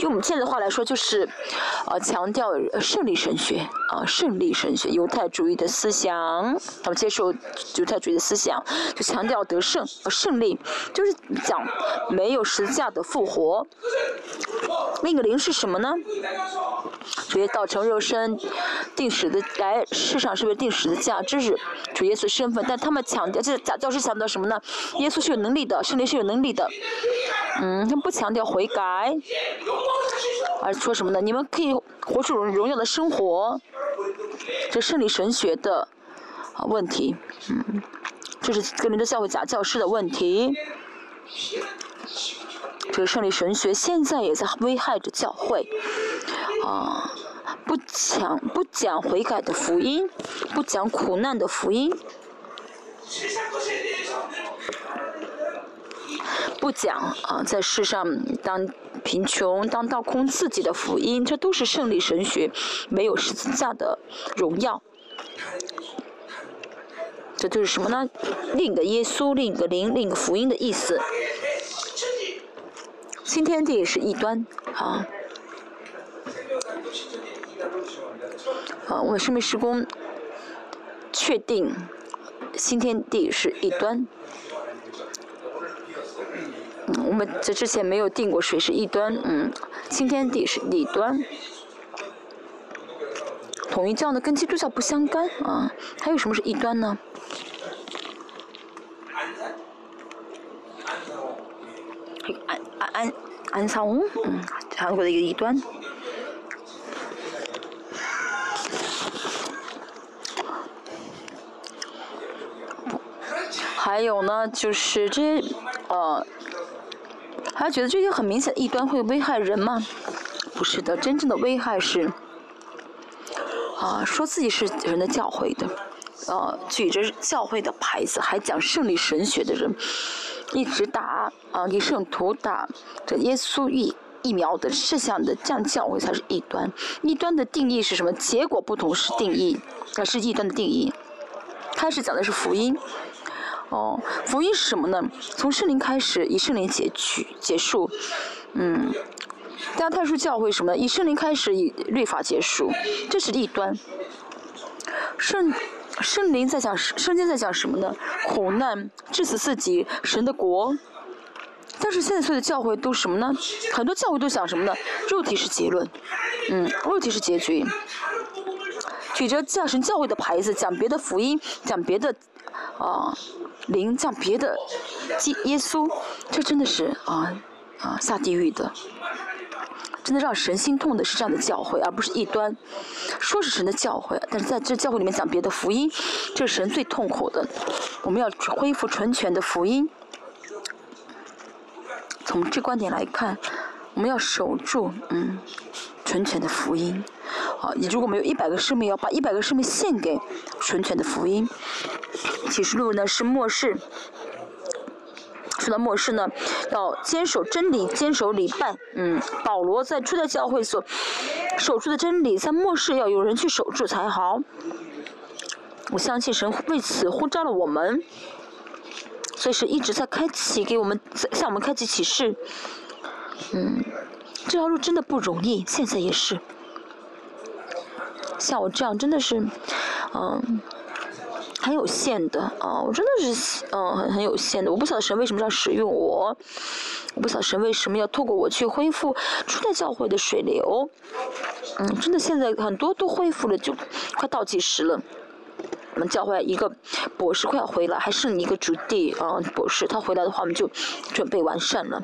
用我们现在的话来说，就是呃强调胜利神学啊，胜利神学，犹太主义的思想，他们接受犹太主义的思想，就强调得胜和胜利，就是讲没有十字架的复活。那个灵是什么呢？主耶稣道成肉身，定时的来世上是为定时的价，这是主耶稣身份。但他们强调，这假教师强调什么呢？耶稣是有能力的，圣灵是有能力的。嗯，他们不强调悔改，而说什么呢？你们可以活出荣荣耀的生活，这圣灵神学的问题。嗯，这是格林的教会假教师的问题。这个胜利神学现在也在危害着教会，啊，不讲不讲悔改的福音，不讲苦难的福音，不讲啊，在世上当贫穷当倒空自己的福音，这都是胜利神学没有十字架的荣耀。这就是什么呢？另一个耶稣，另一个灵，另一个福音的意思。新天地是异端，啊，啊，我们生命施工确定新天地是异端，我们这之前没有定过谁是异端，嗯，新天地是异端，统一教呢跟基督教不相干，啊，还有什么是异端呢？安安安安桑，嗯，韩国的一个异端。还有呢，就是这些，呃，还觉得这些很明显的异端会危害人吗？不是的，真正的危害是，啊，说自己是人的教会的，呃，举着教会的牌子，还讲胜利神学的人。一直打啊，给圣徒打这耶稣疫疫苗的事项的这样教会才是异端。异端的定义是什么？结果不同是定义，啊是异端的定义。开始讲的是福音，哦，福音是什么呢？从圣灵开始，以圣灵结局结束，嗯，大家太书教会什么？以圣灵开始，以律法结束，这是异端。圣。圣灵在讲，圣经在讲什么呢？苦难、至死自己、神的国。但是现在所有的教会都什么呢？很多教会都讲什么呢？肉体是结论，嗯，肉体是结局。举着叫神教会的牌子，讲别的福音，讲别的啊灵，讲别的基耶稣，这真的是啊啊下地狱的。真的让神心痛的是这样的教诲，而不是异端。说是神的教诲，但是在这教会里面讲别的福音，这是神最痛苦的。我们要恢复纯全的福音。从这观点来看，我们要守住嗯纯全的福音。好，你如果没有一百个生命，要把一百个生命献给纯全的福音。启示录呢是末世。说到末世呢，要坚守真理，坚守礼拜。嗯，保罗在初代教会所守住的真理，在末世要有人去守住才好。我相信神为此呼召了我们，所以是一直在开启给我们，向我们开启启示。嗯，这条路真的不容易，现在也是。像我这样真的是，嗯。很有限的啊，我真的是嗯很很有限的。我不晓得神为什么要使用我，我不晓得神为什么要透过我去恢复初代教会的水流。嗯，真的现在很多都恢复了，就快倒计时了。我们教会一个博士快要回来，还剩一个主地啊博士，他回来的话我们就准备完善了。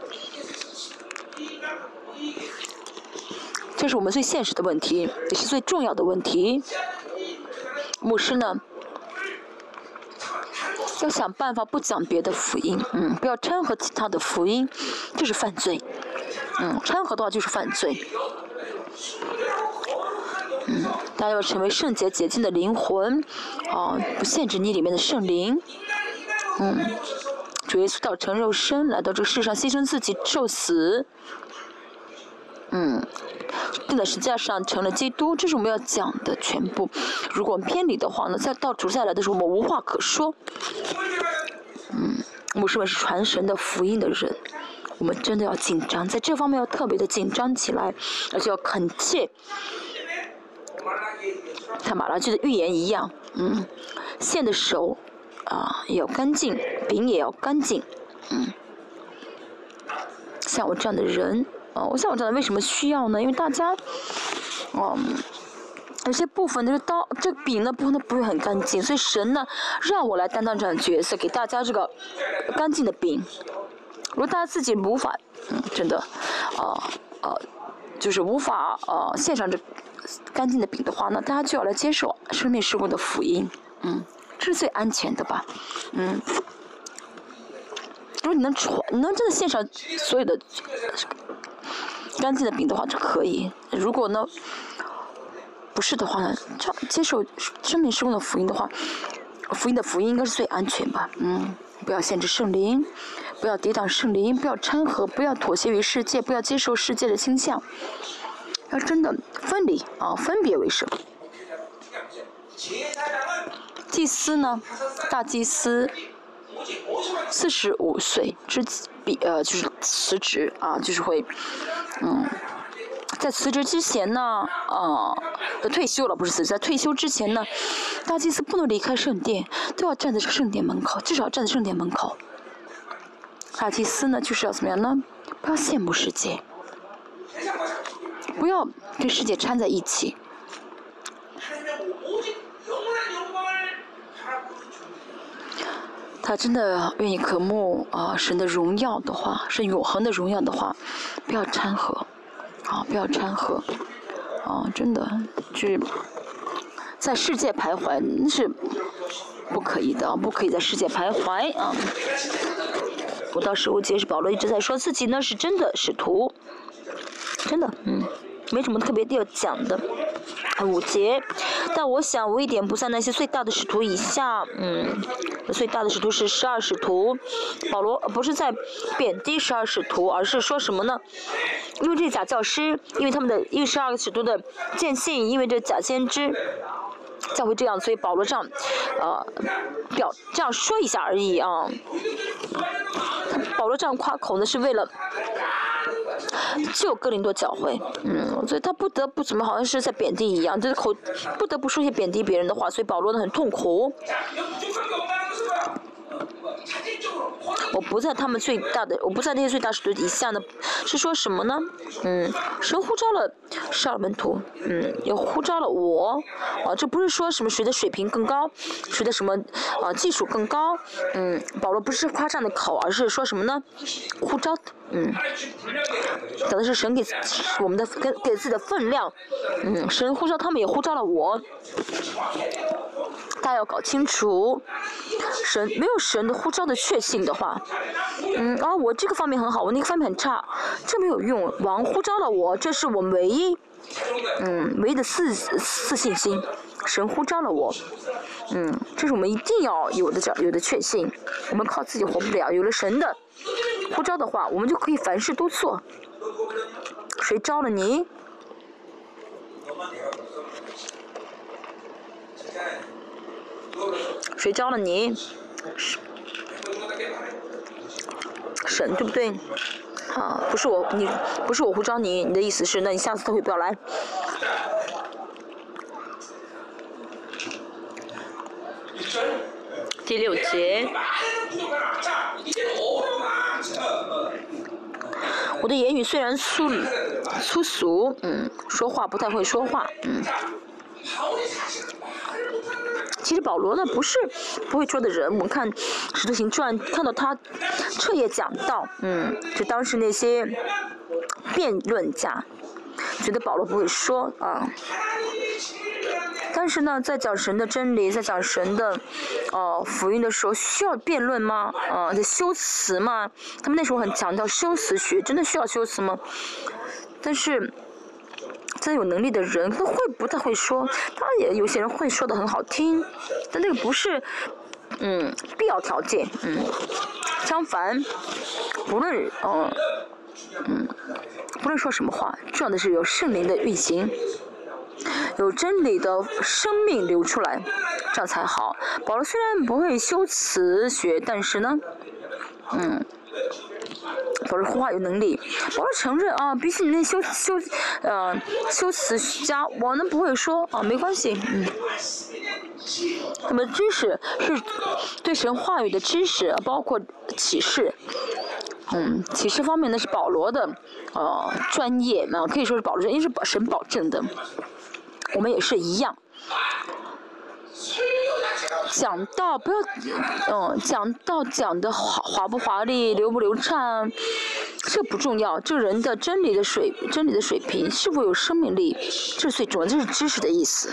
这是我们最现实的问题，也是最重要的问题。牧师呢？要想办法不讲别的福音，嗯，不要掺和其他的福音，这是犯罪，嗯，掺和的话就是犯罪，嗯，大家要成为圣洁洁净的灵魂，啊，不限制你里面的圣灵，嗯，主耶稣道成肉身来到这世上牺牲自己受死，嗯。钉在十字架上成了基督，这是我们要讲的全部。如果偏离的话呢，再到主下来的时候，我们无话可说。嗯，牧师们是传神的福音的人，我们真的要紧张，在这方面要特别的紧张起来，而且要恳切。像马拉基的预言一样，嗯，线的手啊也要干净，饼也要干净，嗯。像我这样的人，我像我这样为什么需要呢？因为大家，嗯，有些部分这个刀，这饼呢部分都不会很干净，所以神呢让我来担当这样的角色，给大家这个干净的饼。如果大家自己无法，嗯，真的，啊啊，就是无法呃献上这干净的饼的话，那大家就要来接受生命事故的福音，嗯，这是最安全的吧，嗯。如果你能传，你能真的献上所有的干净的饼的话，就可以。如果呢，不是的话呢，就接受生命施工的福音的话，福音的福音应该是最安全吧。嗯，不要限制圣灵，不要抵挡圣灵，不要掺和，不要妥协于世界，不要接受世界的倾向，要真的分离啊，分别为圣。祭司呢，大祭司。四十五岁之比呃就是辞职啊，就是会，嗯，在辞职之前呢，呃，退休了不是辞职，在退休之前呢，大祭司不能离开圣殿，都要站在圣殿门口，至少站在圣殿门口。大祭司呢就是要怎么样呢？不要羡慕世界，不要跟世界掺在一起。他真的愿意渴慕啊神的荣耀的话，是永恒的荣耀的话，不要掺和，啊不要掺和，啊真的就是在世界徘徊那是不可以的，不可以在世界徘徊啊。我到时候结识保罗一直在说自己呢是真的使徒，真的嗯。没什么特别的要讲的，五节，但我想我一点不在那些最大的使徒以下，嗯，最大的使徒是十二使徒，保罗不是在贬低十二使徒，而是说什么呢？因为这假教师，因为他们的因为十二个使徒的见信，因为这假先知，才会这样，所以保罗这样，呃，表这样说一下而已啊。保罗这样夸口呢，是为了。就哥林多教会，嗯，所以他不得不怎么好像是在贬低一样，就是口不得不说些贬低别人的话，所以保罗呢很痛苦。我不在他们最大的，我不在那些最大使徒底下呢，是说什么呢？嗯，神呼召了十二门徒，嗯，也呼召了我，啊，这不是说什么谁的水平更高，谁的什么啊技术更高，嗯，保罗不是夸张的口，而是说什么呢？呼召，嗯，讲的是神给我们的给给自己的分量，嗯，神呼召他们也呼召了我。大家要搞清楚，神没有神的呼召的确信的话，嗯啊，我这个方面很好，我那个方面很差，这没有用。王呼召了我，这是我唯一，嗯，唯一的自自信心。神呼召了我，嗯，这是我们一定要有的有的确信。我们靠自己活不了，有了神的呼召的话，我们就可以凡事都做。谁招了你？谁招了你？神对不对？啊，不是我，你不是我呼召你，你的意思是，那你下次都会不要来。第六节，我的言语虽然粗粗俗，嗯，说话不太会说话，嗯。其实保罗呢不是不会说的人，我们看《使徒行传》看到他彻夜讲道，嗯，就当时那些辩论家觉得保罗不会说啊，但是呢，在讲神的真理，在讲神的哦福音的时候，需要辩论吗？啊，在修辞吗？他们那时候很强调修辞学，真的需要修辞吗？但是。真有能力的人，他会不太会说，当然也有些人会说的很好听，但那个不是，嗯，必要条件，嗯，相反，不论，嗯，嗯，不论说什么话，重要的是有圣灵的运行，有真理的生命流出来，这样才好。保罗虽然不会修辞学，但是呢，嗯。保罗话有能力，保罗承认啊，比起你那修修呃修辞家，我呢不会说啊，没关系，嗯。那么知识是对神话语的知识，包括启示。嗯，启示方面呢是保罗的呃专业啊，可以说是保罗，因为是神保证的。我们也是一样。讲到不要，嗯，讲到讲的华华不华丽，流不流畅，这不重要。这人的真理的水，真理的水平是否有生命力，这最主要，就是知识的意思。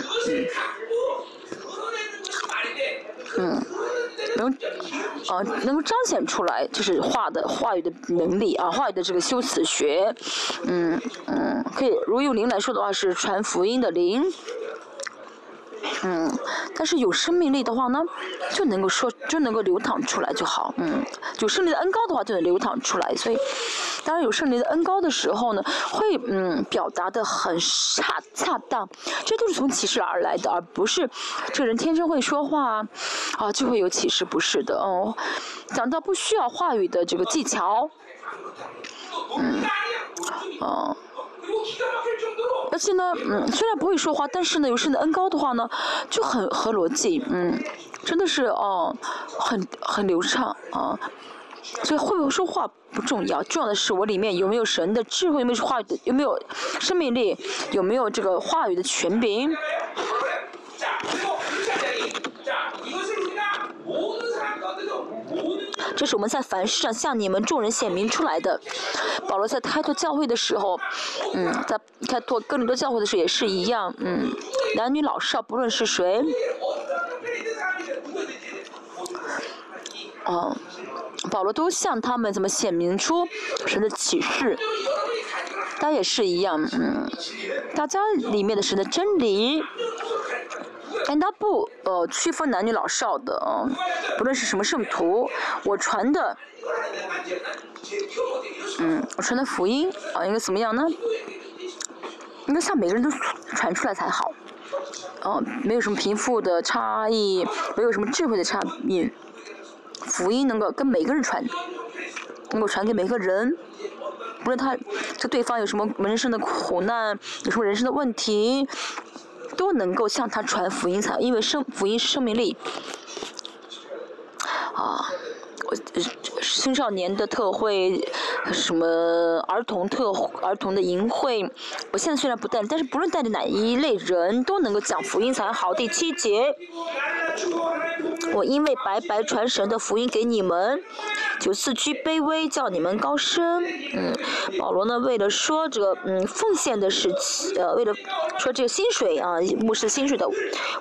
嗯，能，啊，能够彰显出来，就是话的话语的能力啊，话语的这个修辞学，嗯嗯，可以，如用灵来说的话，是传福音的灵。嗯，但是有生命力的话呢，就能够说就能够流淌出来就好。嗯，有圣灵的恩高的话就能流淌出来。所以，当然有圣灵的恩高的时候呢，会嗯表达的很恰恰当。这都是从启示而来的，而不是这个人天生会说话啊就会有启示，不是的哦。讲到不需要话语的这个技巧，嗯，哦。而且呢，嗯，虽然不会说话，但是呢，有圣的恩高的话呢，就很合逻辑，嗯，真的是哦，很很流畅啊。所以会不会说话不重要，重要的是我里面有没有神的智慧，有没有话语的，有没有生命力，有没有这个话语的权柄。这是我们在凡事上向你们众人显明出来的。保罗在开拓教会的时候，嗯，在开拓哥林多教会的时候也是一样，嗯，男女老少不论是谁，哦，保罗都向他们怎么显明出神的启示。大家也是一样，嗯，大家里面的神的真理。但他不呃区分男女老少的啊，不论是什么圣徒，我传的，嗯，我传的福音啊，应该怎么样呢？应该像每个人都传出来才好，哦，没有什么贫富的差异，没有什么智慧的差异，福音能够跟每个人传，能够传给每个人，不论他这对方有什么人生的苦难，有什么人生的问题。都能够向他传福音才，因为生福音是生命力。啊，我青少年的特会，什么儿童特儿童的营会，我现在虽然不带，但是不论带的哪一类人都能够讲福音才好。第七节，我因为白白传神的福音给你们。就四居卑微，叫你们高升。嗯，保罗呢，为了说这个嗯奉献的事情，呃，为了说这个薪水啊，牧师薪水的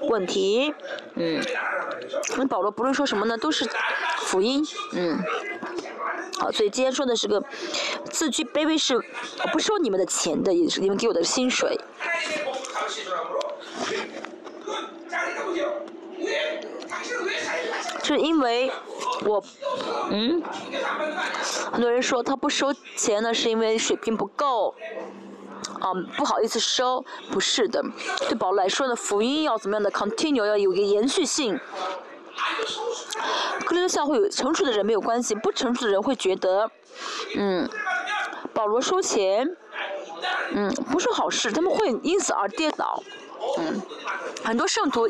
问题，嗯，那保罗不论说什么呢，都是福音，嗯，好，所以今天说的是个自居卑微是不收你们的钱的，也是你们给我的薪水。是因为我，嗯，很多人说他不收钱呢，是因为水平不够，啊，不好意思收，不是的。对保罗来说呢，福音要怎么样的 continue，要有一个延续性。克林多教会成熟的人没有关系，不成熟的人会觉得，嗯，保罗收钱，嗯，不是好事，他们会因此而跌倒。嗯，很多圣徒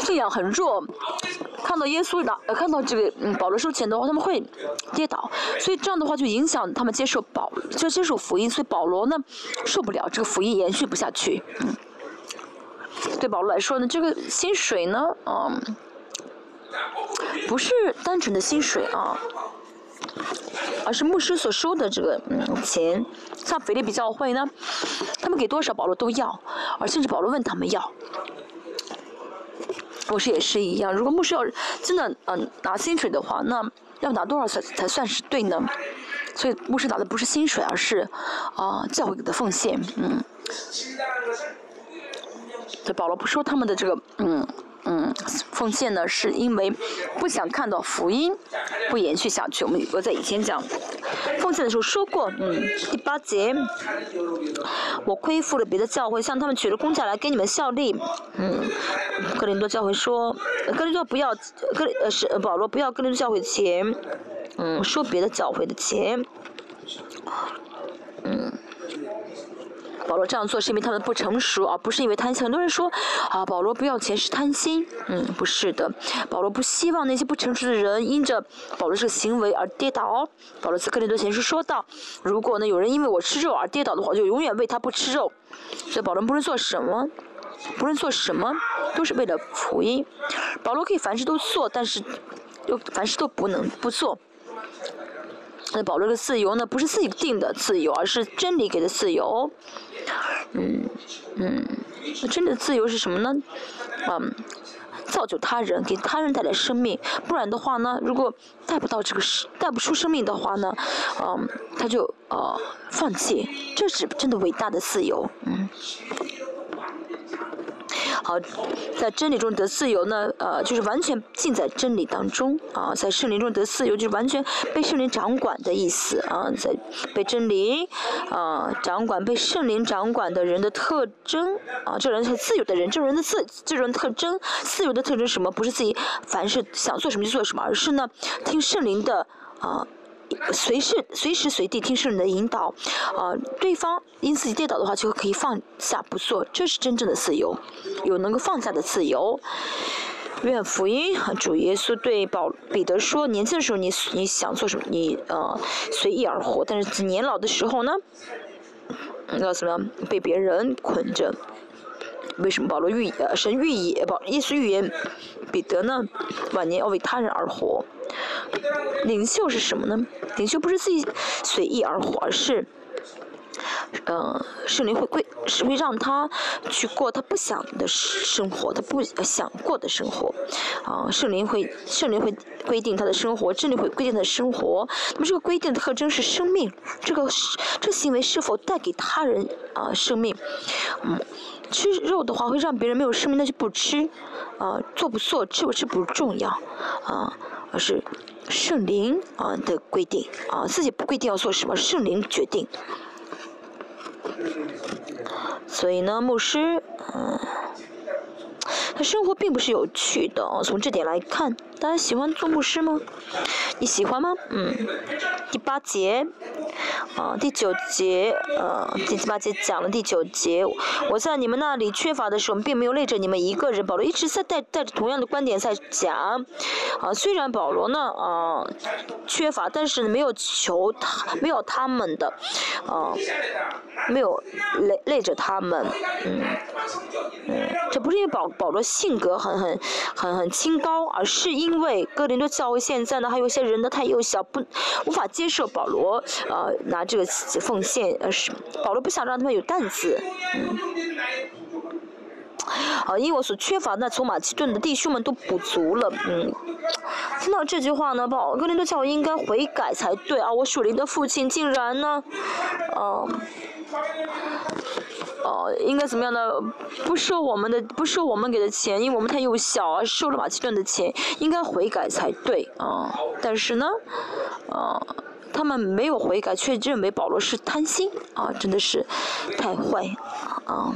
信仰很弱，看到耶稣拿，看到这个嗯保罗收钱的话，他们会跌倒，所以这样的话就影响他们接受保，就接受福音，所以保罗呢受不了这个福音延续不下去。嗯，对保罗来说呢，这个薪水呢，嗯，不是单纯的薪水啊。而是牧师所收的这个嗯钱，像腓利比教会呢，他们给多少保罗都要，而甚至保罗问他们要。牧师也是一样，如果牧师要真的嗯拿薪水的话，那要拿多少才才算是对呢？所以牧师拿的不是薪水，而是啊教会给的奉献，嗯。这保罗不收他们的这个嗯。奉献呢，是因为不想看到福音不延续下去。我们我在以前讲奉献的时候说过，嗯，第八节，我恢复了别的教会，向他们取了公价来给你们效力。嗯，哥林多教会说，哥林多不要，哥呃是保罗不要哥林多教会的钱，嗯，收别的教会的钱。嗯。保罗这样做是因为他们不成熟，而不是因为贪心。很多人说，啊，保罗不要钱是贪心。嗯，不是的，保罗不希望那些不成熟的人因着保罗这个行为而跌倒。保罗在哥林多前书说道：“如果呢有人因为我吃肉而跌倒的话，就永远为他不吃肉。”所以保罗不论做什么，不论做什么，都是为了福音。保罗可以凡事都做，但是又凡事都不能不做。那保罗的自由呢，不是自己定的自由，而是真理给的自由。嗯嗯，那真的自由是什么呢？嗯，造就他人，给他人带来生命。不然的话呢，如果带不到这个生，带不出生命的话呢，嗯，他就呃放弃。这是真的伟大的自由。嗯。好，在真理中得自由呢，呃，就是完全浸在真理当中啊，在圣灵中得自由，就是完全被圣灵掌管的意思啊，在被真理啊掌管，被圣灵掌管的人的特征啊，这人是自由的人，这种人的自这种特征，自由的特征什么？不是自己凡是想做什么就做什么，而是呢听圣灵的啊。随时随时随地听圣人的引导，啊，对方因自己跌倒的话，就可以放下不做，这是真正的自由，有能够放下的自由。愿福音主耶稣对保彼得说：年轻的时候你你想做什么，你呃随意而活；但是年老的时候呢，要怎么样被别人捆着？为什么保罗预呃神预言保耶稣预言彼得呢？晚年要为他人而活。领袖是什么呢？领袖不是自己随意而活，而是，嗯，圣灵会规是会让他去过他不想的生活，他不想过的生活，啊，圣灵会圣灵会规定他的生活，真理会规定他的生活。那么这个规定的特征是生命，这个这行为是否带给他人啊生命？嗯，吃肉的话会让别人没有生命，那就不吃，啊，做不做，吃不吃不重要，啊。而是圣灵啊的规定啊，自己不规定要做什么，圣灵决定。所以呢，牧师，嗯，他生活并不是有趣的。从这点来看，大家喜欢做牧师吗？你喜欢吗？嗯，第八节。啊，第九节，呃，第七八节讲了第九节。我在你们那里缺乏的时候，并没有累着你们一个人。保罗一直在带带着同样的观点在讲。啊，虽然保罗呢，啊，缺乏，但是没有求他，没有他们的，啊，没有累累着他们。嗯，嗯，这不是因为保保罗性格很很很很清高，而是因因为哥林多教会现在呢，还有一些人呢太幼小，不无法接受保罗，呃。拿这个奉献，呃，是保罗不想让他们有担子，嗯，啊，因为我所缺乏，那从马其顿的弟兄们都补足了，嗯，听到这句话呢，保哥林多教会应该悔改才对啊！我属灵的父亲竟然呢，啊，哦，应该怎么样呢？不收我们的，不收我们给的钱，因为我们太幼小啊，收了马其顿的钱，应该悔改才对啊！但是呢，啊。他们没有悔改，却认为保罗是贪心啊！真的是太坏啊！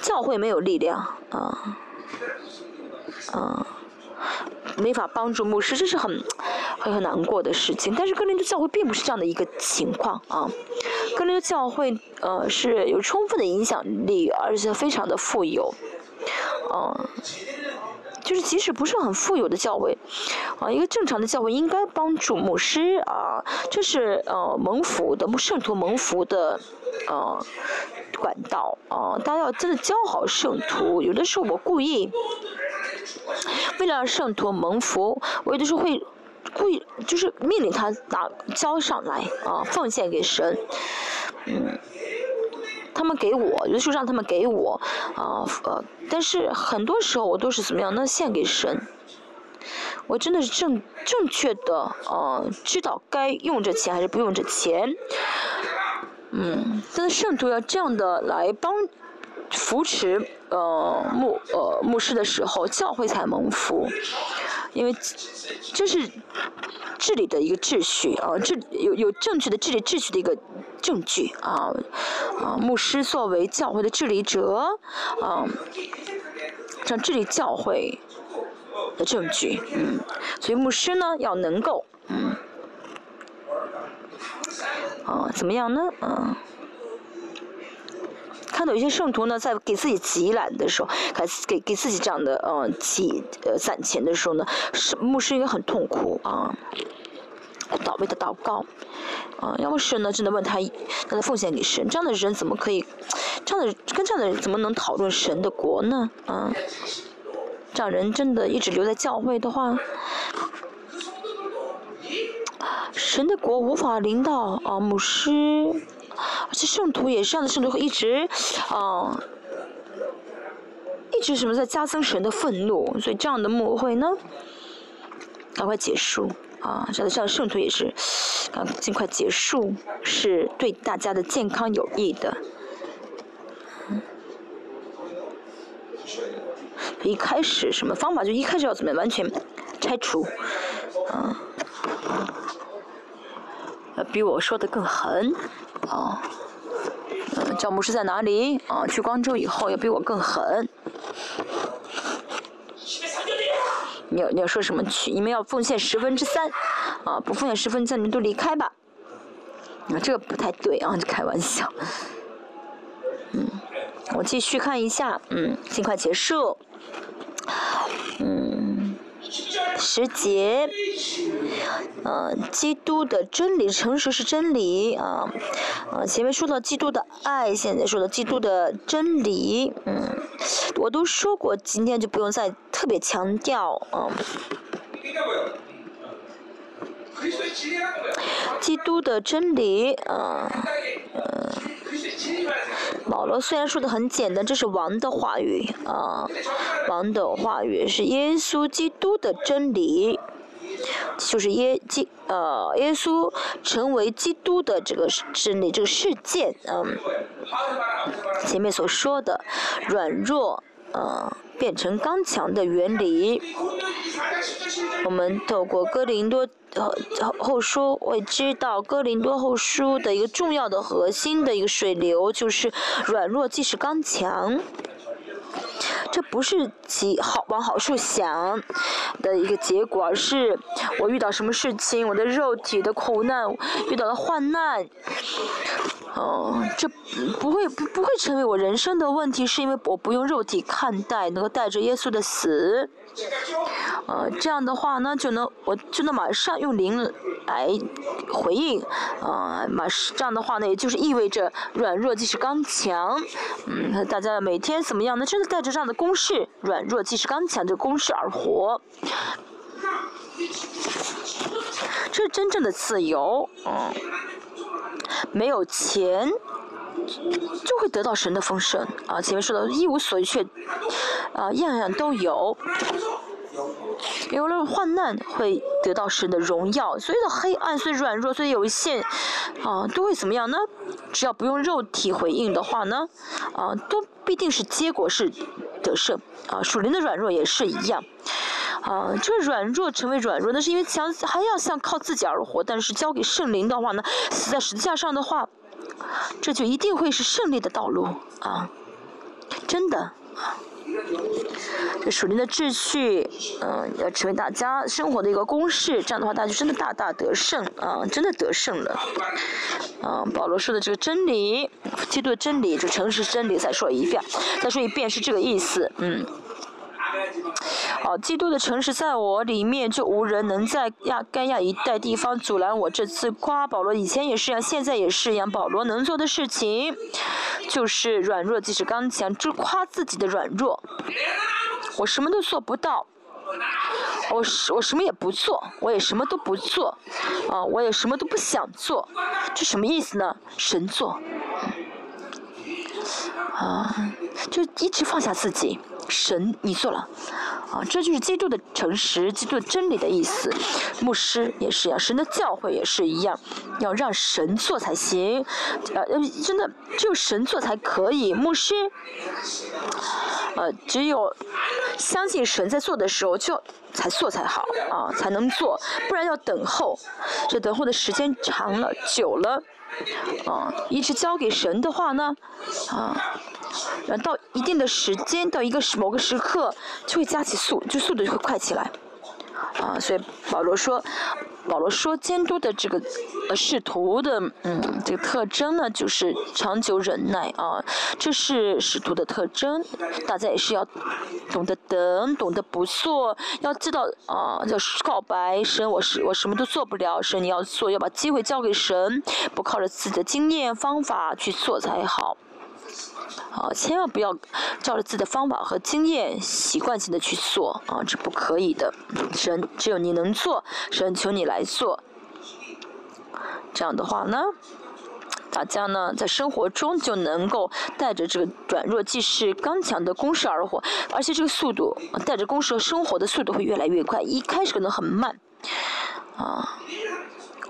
教会没有力量啊啊，没法帮助牧师，这是很很很难过的事情。但是哥林多教会并不是这样的一个情况啊！哥林多教会呃是有充分的影响力，而且非常的富有，嗯。就是即使不是很富有的教会，啊，一个正常的教会应该帮助牧师啊，这是呃蒙福的圣徒蒙福的呃管道啊，大家要真的教好圣徒。有的时候我故意为了让圣徒蒙福，我有的时候会故意就是命令他拿交上来啊，奉献给神，嗯。他们给我，有的时候让他们给我，啊呃，但是很多时候我都是怎么样？那献给神。我真的是正正确的，呃，知道该用这钱还是不用这钱。嗯，但是圣徒要这样的来帮扶持呃牧呃牧师的时候，教会才蒙福，因为这是。治理的一个秩序啊，治有有正确的治理秩序的一个证据啊啊，牧师作为教会的治理者啊，像治理教会的证据，嗯，所以牧师呢要能够嗯啊，怎么样呢？嗯。看到有些圣徒呢，在给自己挤懒的时候，给给给自己这样的呃挤呃攒钱的时候呢，牧师应该很痛苦啊，祷为的祷告，啊，要么是呢，真的问他，让他奉献给神，这样的人怎么可以，这样的跟这样的人怎么能讨论神的国呢？啊，这样人真的一直留在教会的话，神的国无法领导啊，牧师。而且圣徒也是这样的，圣徒会一直，啊，一直什么在加增神的愤怒，所以这样的牧会呢，赶快结束啊！这样的这样的圣徒也是，啊，尽快结束，是对大家的健康有益的。一开始什么方法？就一开始要怎么？完全拆除，啊，要比我说的更狠。啊，嗯，教牧师在哪里？啊，去光州以后要比我更狠。你要你要说什么去？你们要奉献十分之三，啊，不奉献十分之三，你们都离开吧。啊，这个不太对啊，开玩笑。嗯，我继续看一下，嗯，尽快结束。时节，呃，基督的真理，诚实是真理啊，呃，前面说到基督的爱，现在说到基督的真理，嗯，我都说过，今天就不用再特别强调啊。基督的真理，啊，呃，保罗虽然说的很简单，这是王的话语，啊，王的话语是耶稣基督的真理，就是耶基，呃，耶稣成为基督的这个真理，这个事件，嗯，前面所说的软弱，呃。变成刚强的原理。我们透过哥林多后后书我也知道，哥林多后书的一个重要的核心的一个水流就是软弱即是刚强。这不是其好往好处想的一个结果，而是我遇到什么事情，我的肉体的苦难，遇到了患难。哦，这不会不不会成为我人生的问题，是因为我不用肉体看待，能够带着耶稣的死，呃，这样的话呢，就能我就能马上用灵来回应，啊，马这样的话呢，也就是意味着软弱即是刚强，嗯，大家每天怎么样呢？真的带着这样的公式，软弱即是刚强这公式而活，这是真正的自由，嗯。没有钱，就会得到神的丰盛啊！前面说的一无所缺，啊，样样都有。有了患难，会得到神的荣耀。所有的黑暗，所软弱，所以有限，啊，都会怎么样呢？只要不用肉体回应的话呢，啊，都必定是结果是得胜。啊，属灵的软弱也是一样。啊，这个软弱成为软弱，那是因为想还要想靠自己而活，但是交给圣灵的话呢，死在十字架上的话，这就一定会是胜利的道路啊！真的啊，这属灵的秩序，嗯，要成为大家生活的一个公式，这样的话，大家就真的大大得胜啊，真的得胜了。嗯，保罗说的这个真理，基督的真理，就诚实真理，再说一遍，再说一遍是这个意思，嗯。哦，基督的诚实在我里面，就无人能在亚该亚一带地方阻拦我这次夸保罗。以前也是样，现在也是样。保罗能做的事情，就是软弱即是刚强，只夸自己的软弱。我什么都做不到，我什我什么也不做，我也什么都不做，啊，我也什么都不想做，这什么意思呢？神做，啊，就一直放下自己。神，你做了，啊，这就是基督的诚实，基督真理的意思。牧师也是一样，神的教诲也是一样，要让神做才行，呃，真的只有神做才可以。牧师，呃，只有相信神在做的时候，就才做才好啊，才能做，不然要等候，这等候的时间长了、久了，啊，一直交给神的话呢，啊。然后到一定的时间，到一个时某个时刻，就会加起速，就速度就会快起来，啊，所以保罗说，保罗说监督的这个呃使徒的嗯这个特征呢，就是长久忍耐啊，这是使徒的特征。大家也是要懂得等，懂得不做，要知道啊，要告白神，我是我什么都做不了，神你要做，要把机会交给神，不靠着自己的经验方法去做才好。啊，千万不要照着自己的方法和经验习惯性的去做啊，这不可以的。神只有你能做，神求你来做。这样的话呢，大家呢在生活中就能够带着这个软弱既是刚强的攻势而活，而且这个速度带着攻势生活的速度会越来越快。一开始可能很慢，啊，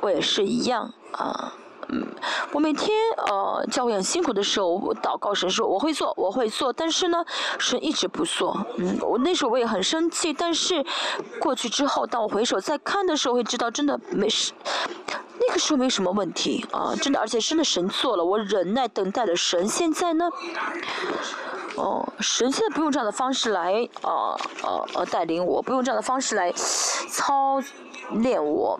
我也是一样啊。嗯，我每天呃教会很辛苦的时候，我祷告神说我会做，我会做，但是呢，神一直不做。嗯，我那时候我也很生气，但是过去之后，当我回首再看的时候，会知道真的没事，那个时候没什么问题啊，真的，而且真的神做了，我忍耐等待的神现在呢，哦，神现在不用这样的方式来啊啊啊带领我，不用这样的方式来操练我。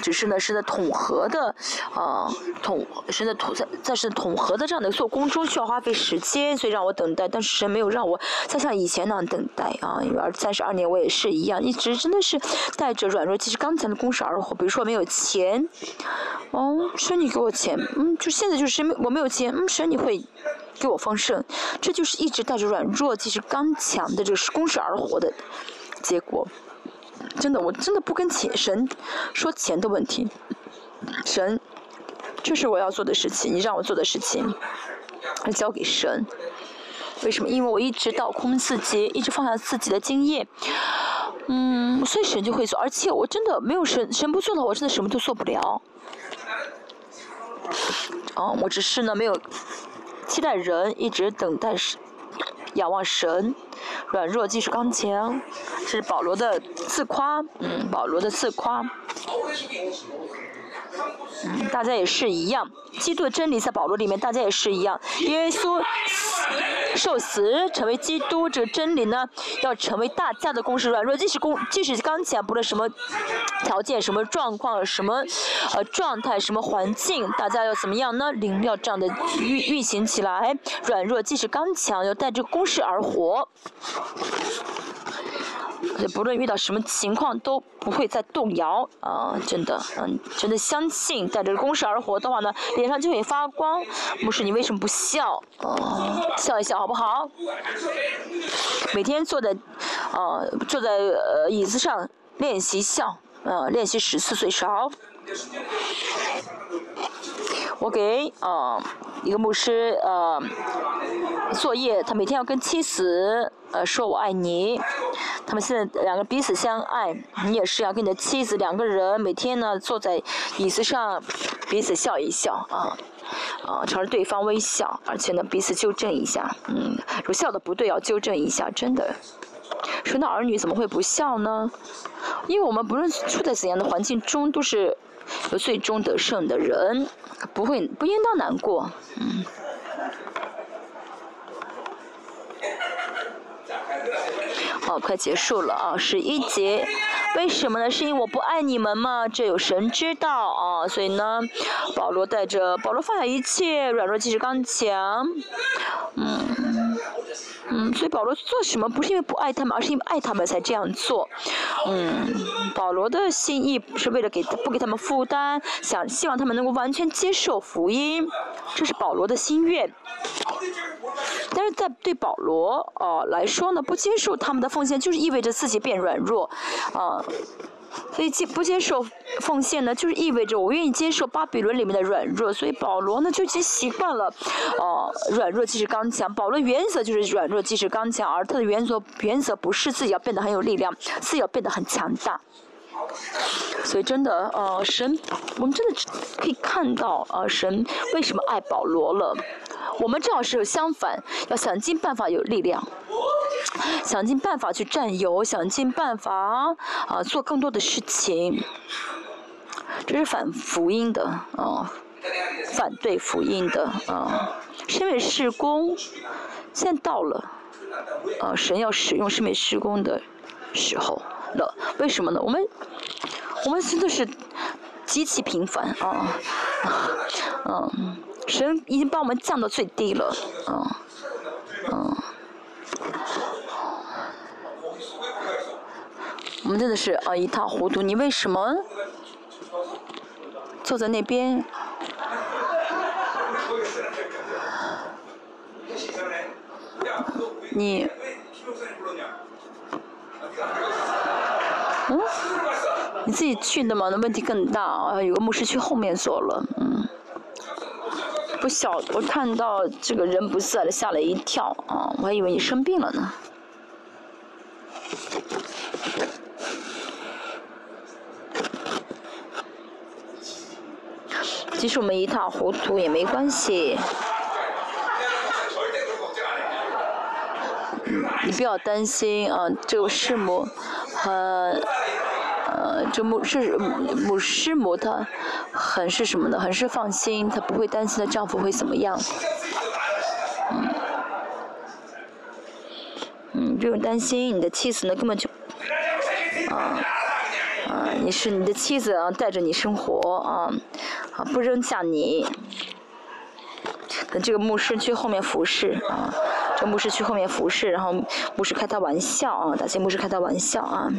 只是呢，是在统合的，啊，统是在统在在是统合的这样的做工中需要花费时间，所以让我等待。但是神没有让我再像以前那样等待啊，因为二三十二年我也是一样，一直真的是带着软弱，其实刚强的攻势而活。比如说没有钱，哦，神你给我钱，嗯，就现在就是我没有钱，嗯，神你会给我丰盛，这就是一直带着软弱，其实刚强的这个攻势而活的结果。真的，我真的不跟钱神说钱的问题。神，这是我要做的事情，你让我做的事情，交给神。为什么？因为我一直倒空自己，一直放下自己的经验。嗯，所以神就会做。而且我真的没有神，神不做的，我真的什么都做不了。哦，我只是呢，没有期待人，一直等待神，仰望神。软弱即是刚强，是保罗的自夸，嗯，保罗的自夸。大家也是一样。基督的真理在保罗里面，大家也是一样。耶稣受死成为基督，这个真理呢，要成为大家的公式。软弱即使公，即使刚强，不论什么条件、什么状况、什么呃状态、什么环境，大家要怎么样呢？灵要这样的运运行起来。软弱即使刚强，要带着公式而活。不论遇到什么情况都不会再动摇啊！真的，嗯，真的相信带着公式而活的话呢，脸上就会发光。牧师，你为什么不笑？哦，笑一笑好不好？每天坐在，哦，坐在呃椅子上练习笑，呃，练习十次最少。我给啊一个牧师呃作业，他每天要跟妻子呃说我爱你。他们现在两个彼此相爱，你也是要跟你的妻子两个人每天呢坐在椅子上彼此笑一笑啊啊朝着对方微笑，而且呢彼此纠正一下，嗯，如果笑的不对要纠正一下，真的。说那儿女怎么会不笑呢？因为我们不论处在怎样的环境中，都是最终得胜的人，不会不应当难过，嗯。哦，快结束了啊！十一节，为什么呢？是因为我不爱你们吗？这有神知道啊！所以呢，保罗带着保罗放下一切，软弱即是刚强。嗯嗯，所以保罗做什么不是因为不爱他们，而是因为爱他们才这样做。嗯，保罗的心意是为了给不给他们负担，想希望他们能够完全接受福音，这是保罗的心愿。但是在对保罗啊来说呢，不接受他们的奉献，就是意味着自己变软弱，啊，所以接不接受奉献呢，就是意味着我愿意接受巴比伦里面的软弱。所以保罗呢就已经习惯了，哦，软弱即是刚强。保罗原则就是软弱即是刚强，而他的原则原则不是自己要变得很有力量，自己要变得很强大。所以真的，呃，神，我们真的可以看到，呃，神为什么爱保罗了。我们正好是相反，要想尽办法有力量，想尽办法去占有，想尽办法啊做更多的事情。这是反福音的啊，反对福音的啊。身为施工，现在到了，啊，神要使用身为施工的时候。了。为什么呢？我们我们真的是极其平凡啊，嗯，神已经把我们降到最低了，嗯嗯。我们真的是啊一塌糊涂，你为什么坐在那边？你，嗯？你自己去的吗？那问题更大啊！有个牧师去后面坐了，嗯。不晓，我看到这个人不在了，吓了一跳啊！我还以为你生病了呢。即使我们一塌糊涂也没关系，你不要担心啊。这个师母呃呃，这牧是牧师母，她很是什么的，很是放心，她不会担心她丈夫会怎么样。嗯，嗯，不用担心，你的妻子呢根本就啊。啊，你是你的妻子啊，带着你生活啊，啊，不扔下你。等这个牧师去后面服侍啊，这牧师去后面服侍，然后牧师开他玩笑啊，大些牧师开他玩笑啊。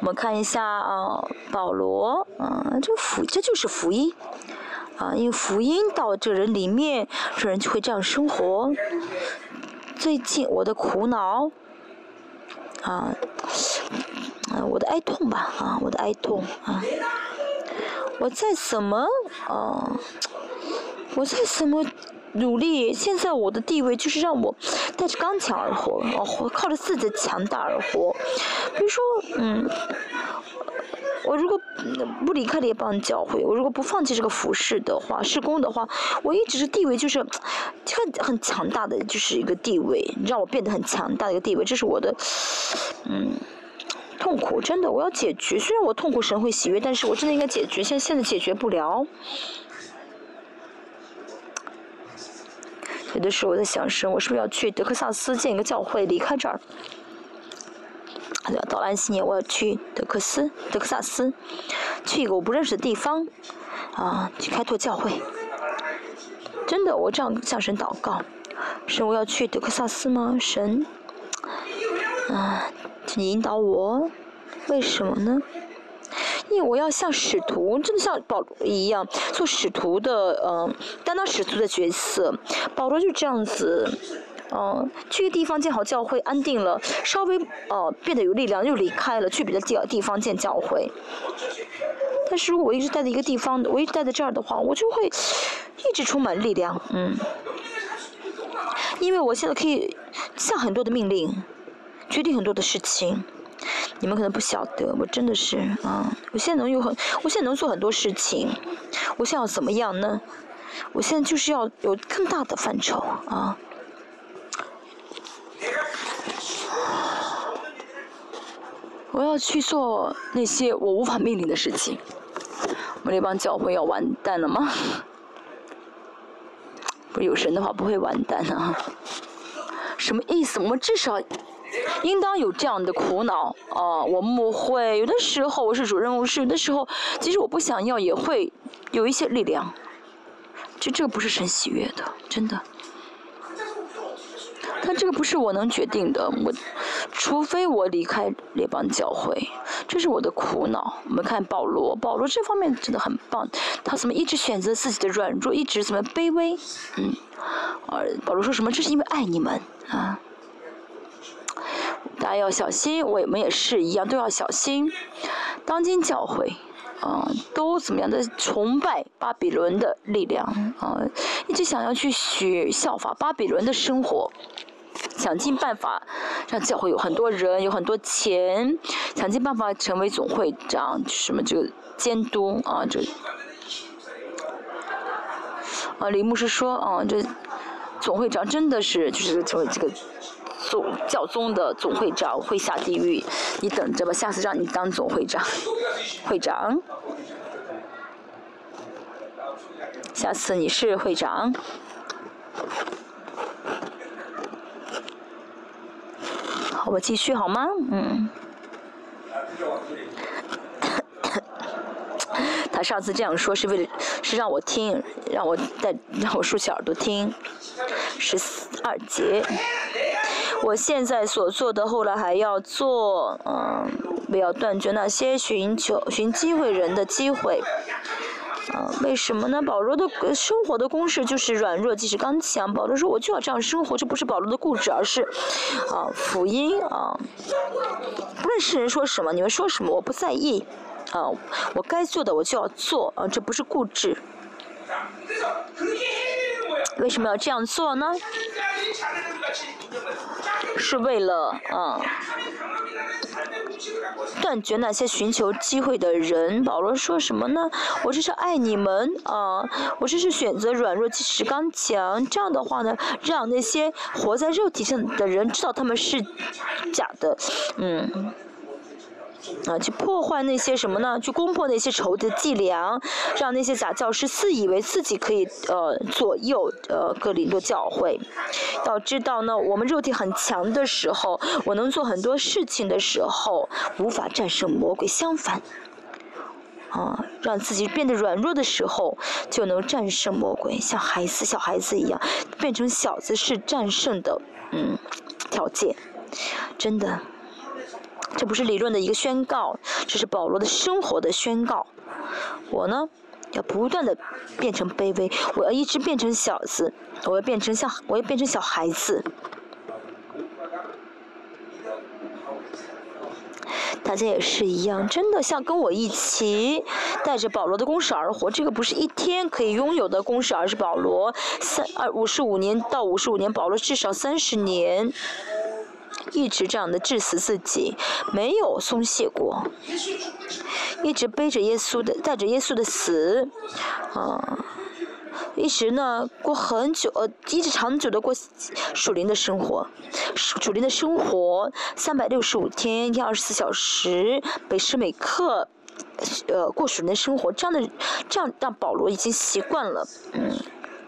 我们看一下啊，保罗啊，这福这就是福音啊，因为福音到这人里面，这人就会这样生活。最近我的苦恼啊。啊，我的哀痛吧，啊，我的哀痛，啊，我在怎么，啊，我在怎么努力？现在我的地位就是让我带着刚强而活，哦，靠着自己的强大而活。比如说，嗯，我如果不离开列邦教会，我如果不放弃这个服饰的话，施工的话，我一直是地位就是很很强大的，就是一个地位，让我变得很强大的一个地位，这是我的，嗯。痛苦，真的，我要解决。虽然我痛苦，神会喜悦，但是我真的应该解决。现现在解决不了。有的时候我在想，神，我是不是要去德克萨斯建一个教会，离开这儿？到安西年，我要去德克斯、德克萨斯，去一个我不认识的地方，啊，去开拓教会。真的，我这样向神祷告：神，我要去德克萨斯吗？神，啊。请引导我，为什么呢？因为我要像使徒，真的像保罗一样做使徒的，嗯，担当使徒的角色。保罗就这样子，嗯，去一个地方建好教会，安定了，稍微呃变得有力量，又离开了，去别的地地方建教会。但是如果我一直待在一个地方，我一直待在这儿的话，我就会一直充满力量，嗯，因为我现在可以下很多的命令。决定很多的事情，你们可能不晓得，我真的是啊，我现在能有很，我现在能做很多事情，我现在要怎么样呢？我现在就是要有更大的范畴啊！我要去做那些我无法命令的事情。我们这帮教会要完蛋了吗？不有神的话不会完蛋啊？什么意思？我们至少。应当有这样的苦恼啊！我们会有的时候我是主任牧师，有的时候其实我不想要也会有一些力量。就这个不是神喜悦的，真的。但这个不是我能决定的，我除非我离开列邦教会，这是我的苦恼。我们看保罗，保罗这方面真的很棒，他怎么一直选择自己的软弱，一直怎么卑微？嗯，而保罗说什么？这是因为爱你们啊。大家要小心，我们也是一样，都要小心。当今教会，啊，都怎么样的崇拜巴比伦的力量啊，一直想要去学效法巴比伦的生活，想尽办法让教会有很多人，有很多钱，想尽办法成为总会长，什么这个监督啊，这啊，李牧师说啊，这总会长真的是就是成为这个。总教宗的总会长会下地狱，你等着吧，下次让你当总会长，会长，下次你是会长。好，我继续好吗？嗯。他上次这样说是为了是让我听，让我带让我竖起耳朵听。十二节，我现在所做的，后来还要做，嗯，不要断绝那些寻求寻机会人的机会。啊，为什么呢？保罗的生活的公式就是软弱即是刚强。保罗说：“我就要这样生活。”这不是保罗的固执，而是啊，福音啊。不论世人说什么，你们说什么，我不在意。啊，我该做的我就要做啊，这不是固执。为什么要这样做呢？是为了啊。断绝那些寻求机会的人。保罗说什么呢？我这是爱你们啊！我这是选择软弱，即使刚强。这样的话呢，让那些活在肉体上的人知道他们是假的。嗯。啊，去破坏那些什么呢？去攻破那些仇的伎俩，让那些假教师自以为自己可以呃左右呃格林多教会。要知道呢，我们肉体很强的时候，我能做很多事情的时候，无法战胜魔鬼。相反，啊，让自己变得软弱的时候，就能战胜魔鬼。像孩子、小孩子一样，变成小子是战胜的嗯条件，真的。这不是理论的一个宣告，这是保罗的生活的宣告。我呢，要不断的变成卑微，我要一直变成小子，我要变成像，我要变成小孩子。大家也是一样，真的像跟我一起带着保罗的公式而活，这个不是一天可以拥有的公式，而是保罗三二五十五年到五十五年，保罗至少三十年。一直这样的致死自己，没有松懈过，一直背着耶稣的，带着耶稣的死，啊，一直呢过很久，呃，一直长久的过属灵的生活，属灵的生活，三百六十五天，一天二十四小时，每时每刻，呃，过属灵的生活，这样的，这样让保罗已经习惯了，嗯。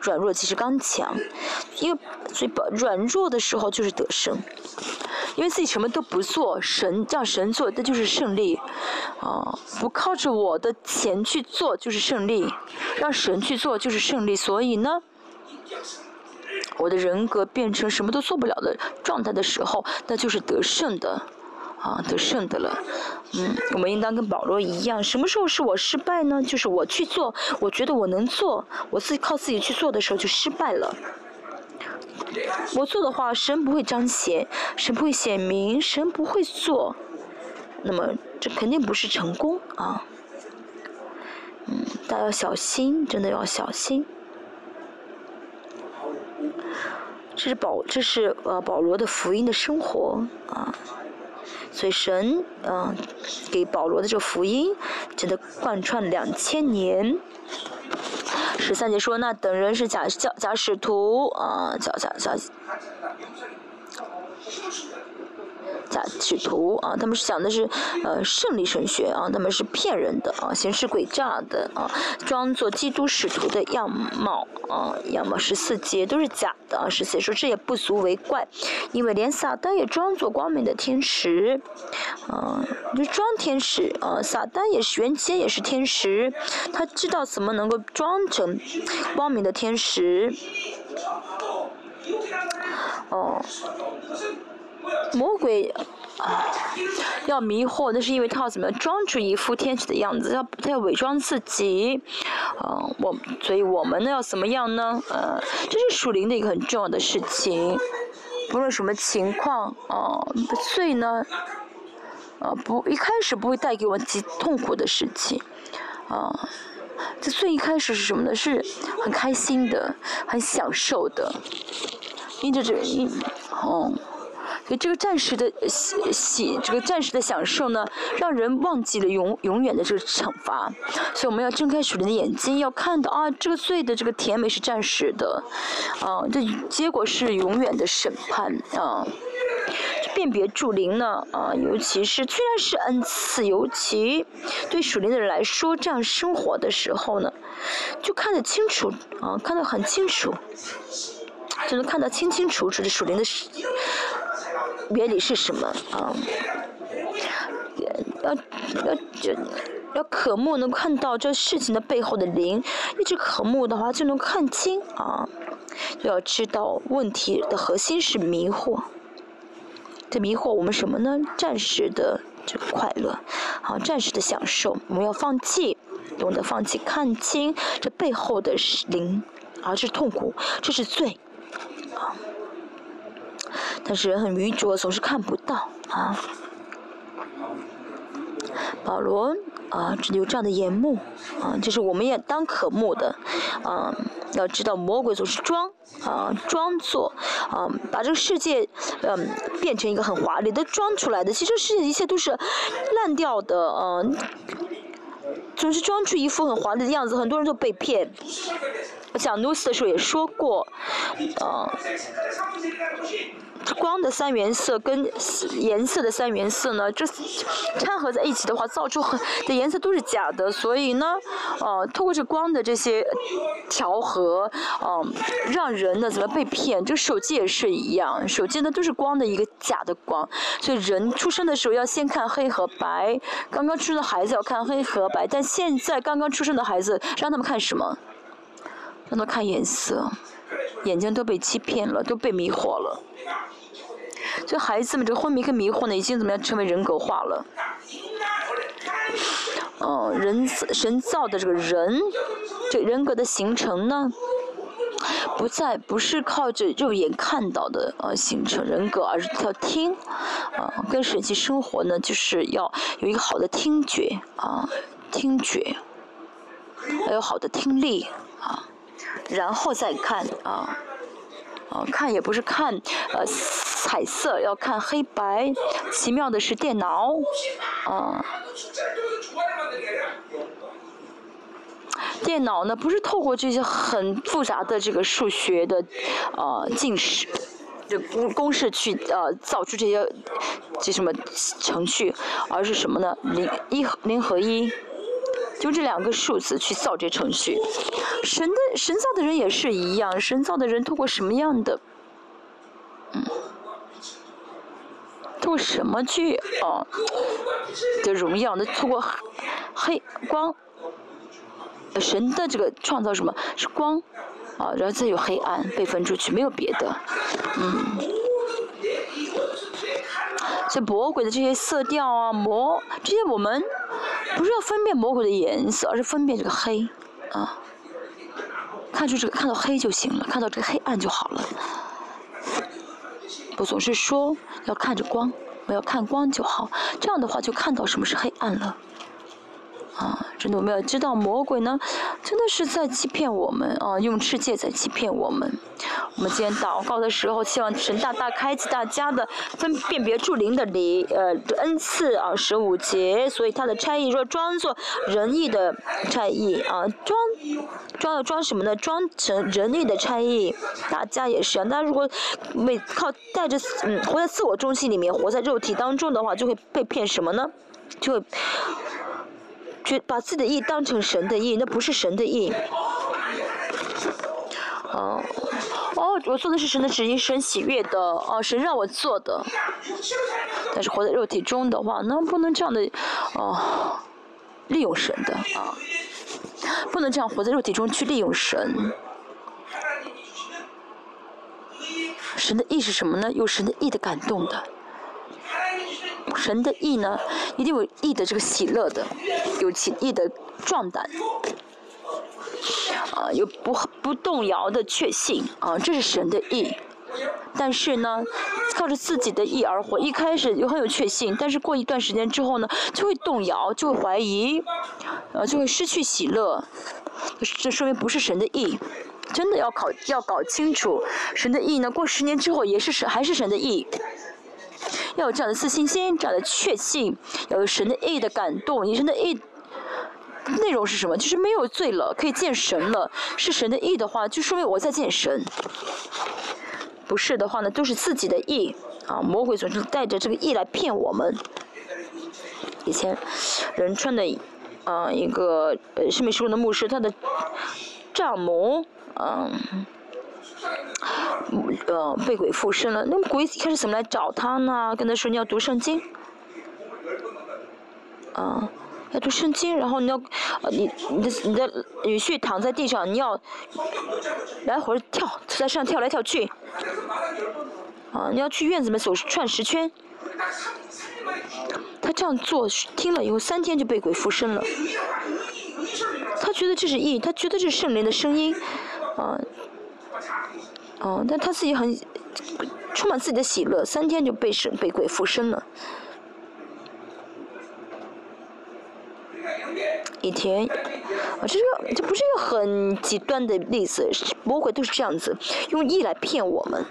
软弱即是刚强，因为所以软弱的时候就是得胜，因为自己什么都不做，神叫神做，那就是胜利，啊，不靠着我的钱去做就是胜利，让神去做就是胜利，所以呢，我的人格变成什么都做不了的状态的时候，那就是得胜的。啊，得胜的了，嗯，我们应当跟保罗一样，什么时候是我失败呢？就是我去做，我觉得我能做，我自己靠自己去做的时候就失败了。我做的话，神不会彰显，神不会显明，神不会做，那么这肯定不是成功啊。嗯，大家要小心，真的要小心。这是保，这是呃保罗的福音的生活啊。所以神，嗯，给保罗的这个福音，真的贯穿两千年。十三节说，那等人是假教假使徒，啊，假假假。假使徒啊，他们是讲的是呃胜利神学啊，他们是骗人的啊，行事诡诈的啊，装作基督使徒的样貌啊，样貌十四节都是假的啊，十四说这也不足为怪，因为连撒旦也装作光明的天使，啊，就装天使啊，撒旦也是原先也是天使，他知道怎么能够装成光明的天使，哦。魔鬼啊，要迷惑，那是因为他要怎么装出一副天使的样子，要他要伪装自己，啊，我所以我们呢要怎么样呢？呃，这是属灵的一个很重要的事情，不论什么情况啊，罪呢，啊不一开始不会带给我极痛苦的事情，啊，这最一开始是什么呢？是很开心的，很享受的，因着这因哦。这个暂时的喜喜，这个暂时的享受呢，让人忘记了永永远的这个惩罚。所以我们要睁开属灵的眼睛，要看到啊，这个罪的这个甜美是暂时的，啊，这结果是永远的审判啊。辨别主灵呢，啊，尤其是虽然是恩赐，尤其对属灵的人来说，这样生活的时候呢，就看得清楚啊，看得很清楚，就能看得清清楚楚的属灵的。原理是什么啊？要要就要渴慕，能看到这事情的背后的灵，一直渴慕的话，就能看清啊。就要知道问题的核心是迷惑，这迷惑我们什么呢？暂时的这个快乐，好，暂时的享受，我们要放弃，懂得放弃，看清这背后的灵，啊，这是痛苦，这是罪，但是很愚拙，总是看不到啊。保罗啊，有这样的眼目啊，就是我们也当渴慕的啊。要知道，魔鬼总是装啊，装作啊，把这个世界嗯变成一个很华丽的装出来的。其实世界一切都是烂掉的嗯，总是装出一副很华丽的样子，很多人都被骗。讲 news 的时候也说过，啊。光的三原色跟颜色的三原色呢，这掺合在一起的话，造出很的颜色都是假的。所以呢，呃，透过这光的这些调和，嗯，让人呢怎么被骗？这手机也是一样，手机呢都是光的一个假的光。所以人出生的时候要先看黑和白，刚刚出生的孩子要看黑和白，但现在刚刚出生的孩子让他们看什么？让他看颜色，眼睛都被欺骗了，都被迷惑了。所以孩子们这个昏迷跟迷惑呢，已经怎么样成为人格化了？嗯，人神造的这个人，这人格的形成呢，不再不是靠着肉眼看到的呃形成人格，而是靠听，啊，跟神奇生活呢，就是要有一个好的听觉啊，听觉，还有好的听力，然后再看啊。啊，看也不是看，呃，彩色要看黑白。奇妙的是电脑，啊，电脑呢不是透过这些很复杂的这个数学的，呃，进式，这公公式去呃造出这些这什么程序，而是什么呢？零一零和一。就这两个数字去造这程序，神的神造的人也是一样，神造的人通过什么样的，嗯，通过什么去啊的荣耀？那通过黑光，神的这个创造什么是光啊？然后再有黑暗被分出去，没有别的，嗯。像魔鬼的这些色调啊，魔这些我们不是要分辨魔鬼的颜色，而是分辨这个黑啊，看出这个看到黑就行了，看到这个黑暗就好了。我总是说要看着光，我要看光就好，这样的话就看到什么是黑暗了。啊，真的我们要知道魔鬼呢，真的是在欺骗我们啊，用世界在欺骗我们。我们今天祷告的时候，希望神大大开启大家的分辨别助灵的礼呃恩赐啊，十五节。所以他的差役若装作仁义的差役啊，装装要装什么呢？装成仁义的差役，大家也是啊。那如果每靠带着嗯活在自我中心里面，活在肉体当中的话，就会被骗什么呢？就会。觉把自己的意当成神的意，那不是神的意。哦，哦，我做的是神的旨意，神喜悦的，哦，神让我做的。但是活在肉体中的话，那不能这样的，哦，利用神的啊，不能这样活在肉体中去利用神。神的意是什么呢？有神的意的感动的。神的意呢，一定有意的这个喜乐的，有其意的壮胆，啊，有不不动摇的确信，啊，这是神的意。但是呢，靠着自己的意而活，一开始又很有确信，但是过一段时间之后呢，就会动摇，就会怀疑，呃，就会失去喜乐。这说明不是神的意，真的要考要搞清楚神的意呢。过十年之后也是神，还是神的意。要有这样的自信心，这样的确信，要有神的意的感动。你神的意内容是什么？就是没有罪了，可以见神了。是神的意的话，就说明我在见神。不是的话呢，都是自己的意啊！魔鬼总是带着这个意来骗我们。以前仁川的啊一个呃生命书的牧师，他的丈母嗯。呃被鬼附身了。那么鬼开始怎么来找他呢？跟他说你要读圣经，啊，要读圣经，然后你要，呃，你你的你的女婿躺在地上，你要来回跳，在上跳来跳去，啊，你要去院子里面走转十圈。他这样做听了以后，三天就被鬼附身了。他觉得这是意，他觉得这是圣灵的声音，啊。哦，但他自己很充满自己的喜乐，三天就被神被鬼附身了。一天，啊，这个这不是一个很极端的例子，魔鬼都是这样子，用意来骗我们，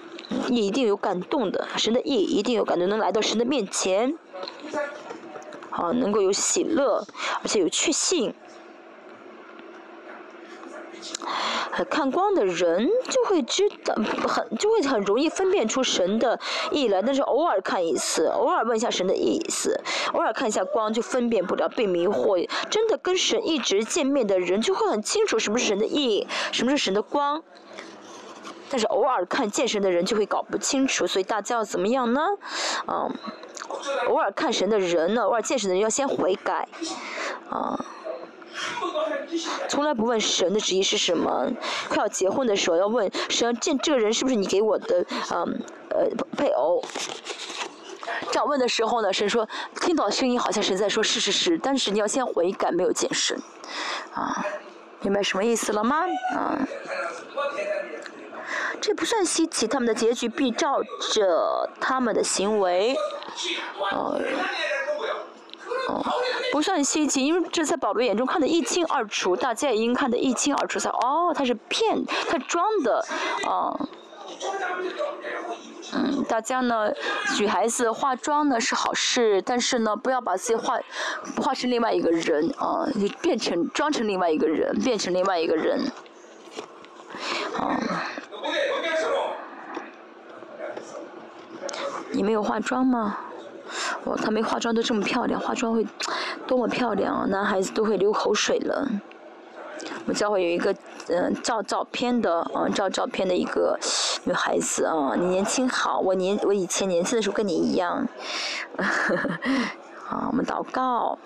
意一定有感动的，神的意一定有感动，能来到神的面前，啊，能够有喜乐，而且有确信。看光的人就会知道，很就会很容易分辨出神的意来。但是偶尔看一次，偶尔问一下神的意思，偶尔看一下光就分辨不了，被迷惑。真的跟神一直见面的人就会很清楚什么是神的意，什么是神的光。但是偶尔看见神的人就会搞不清楚，所以大家要怎么样呢？嗯，偶尔看神的人呢，偶尔见神的人要先悔改，啊。从来不问神的旨意是什么，快要结婚的时候要问神，见这个人是不是你给我的，嗯，呃，配偶。这样问的时候呢，神说听到声音好像神在说是是是，但是你要先悔改，没有见神，啊，明白什么意思了吗？啊，这不算稀奇，他们的结局必照着他们的行为，啊。哦，不算稀奇，因为这在保罗眼中看得一清二楚，大家也应看得一清二楚。才哦，他是骗，他装的，啊，嗯，大家呢，女孩子化妆呢是好事，但是呢，不要把自己化，化成另外一个人啊，你变成装成另外一个人，变成另外一个人，啊，你没有化妆吗？哦，她没化妆都这么漂亮，化妆会多么漂亮，男孩子都会流口水了。我教会有一个嗯照照片的，嗯照照片的一个女孩子啊，你年轻好，我年我以前年轻的时候跟你一样。好，我们祷告。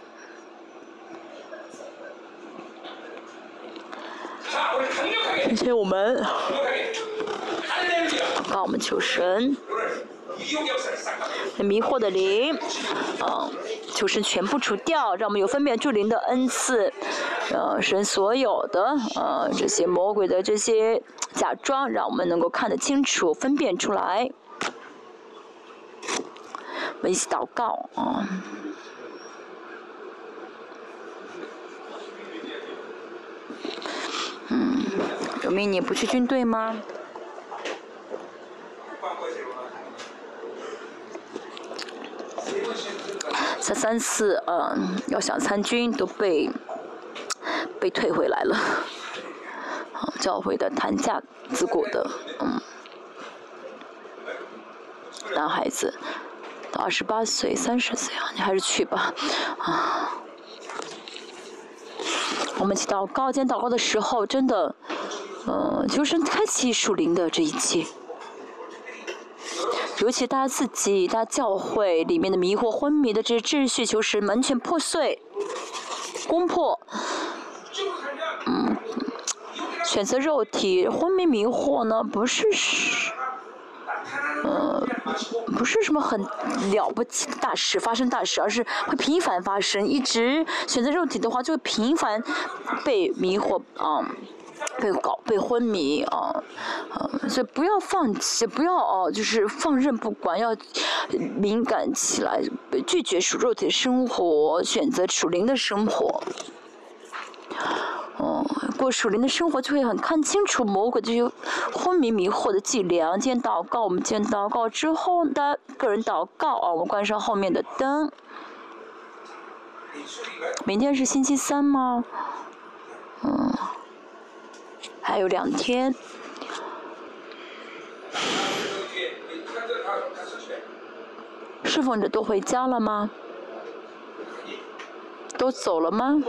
谢谢我们，祷告我们求神。迷惑的灵，嗯，求神全部除掉，让我们有分辨助灵的恩赐，呃，神所有的呃这些魔鬼的这些假装，让我们能够看得清楚，分辨出来。我们一起祷告啊。嗯，有命你不去军队吗？才三次，嗯，要想参军都被被退回来了。教会的谈价自古的，嗯，男孩子二十八岁、三十岁啊，你还是去吧，啊。我们祈祷告，今天祷告的时候，真的，嗯，就是开启属灵的这一切。尤其大家自己、大家教会里面的迷惑、昏迷的这些秩序，求神完全破碎、攻破。嗯，选择肉体昏迷迷惑呢，不是，呃，不是什么很了不起的大事，发生大事，而是会频繁发生。一直选择肉体的话，就会频繁被迷惑啊。被搞被昏迷啊，呃，所以不要放弃，不要哦，就是放任不管，要敏感起来，拒绝属肉体的生活，选择属灵的生活。哦，过属灵的生活就会很看清楚魔鬼这些昏迷迷惑的伎俩。今天祷告，我们今天祷告之后的个人祷告啊，我们关上后面的灯。明天是星期三吗？嗯。还有两天，侍奉者都回家了吗？都走了吗？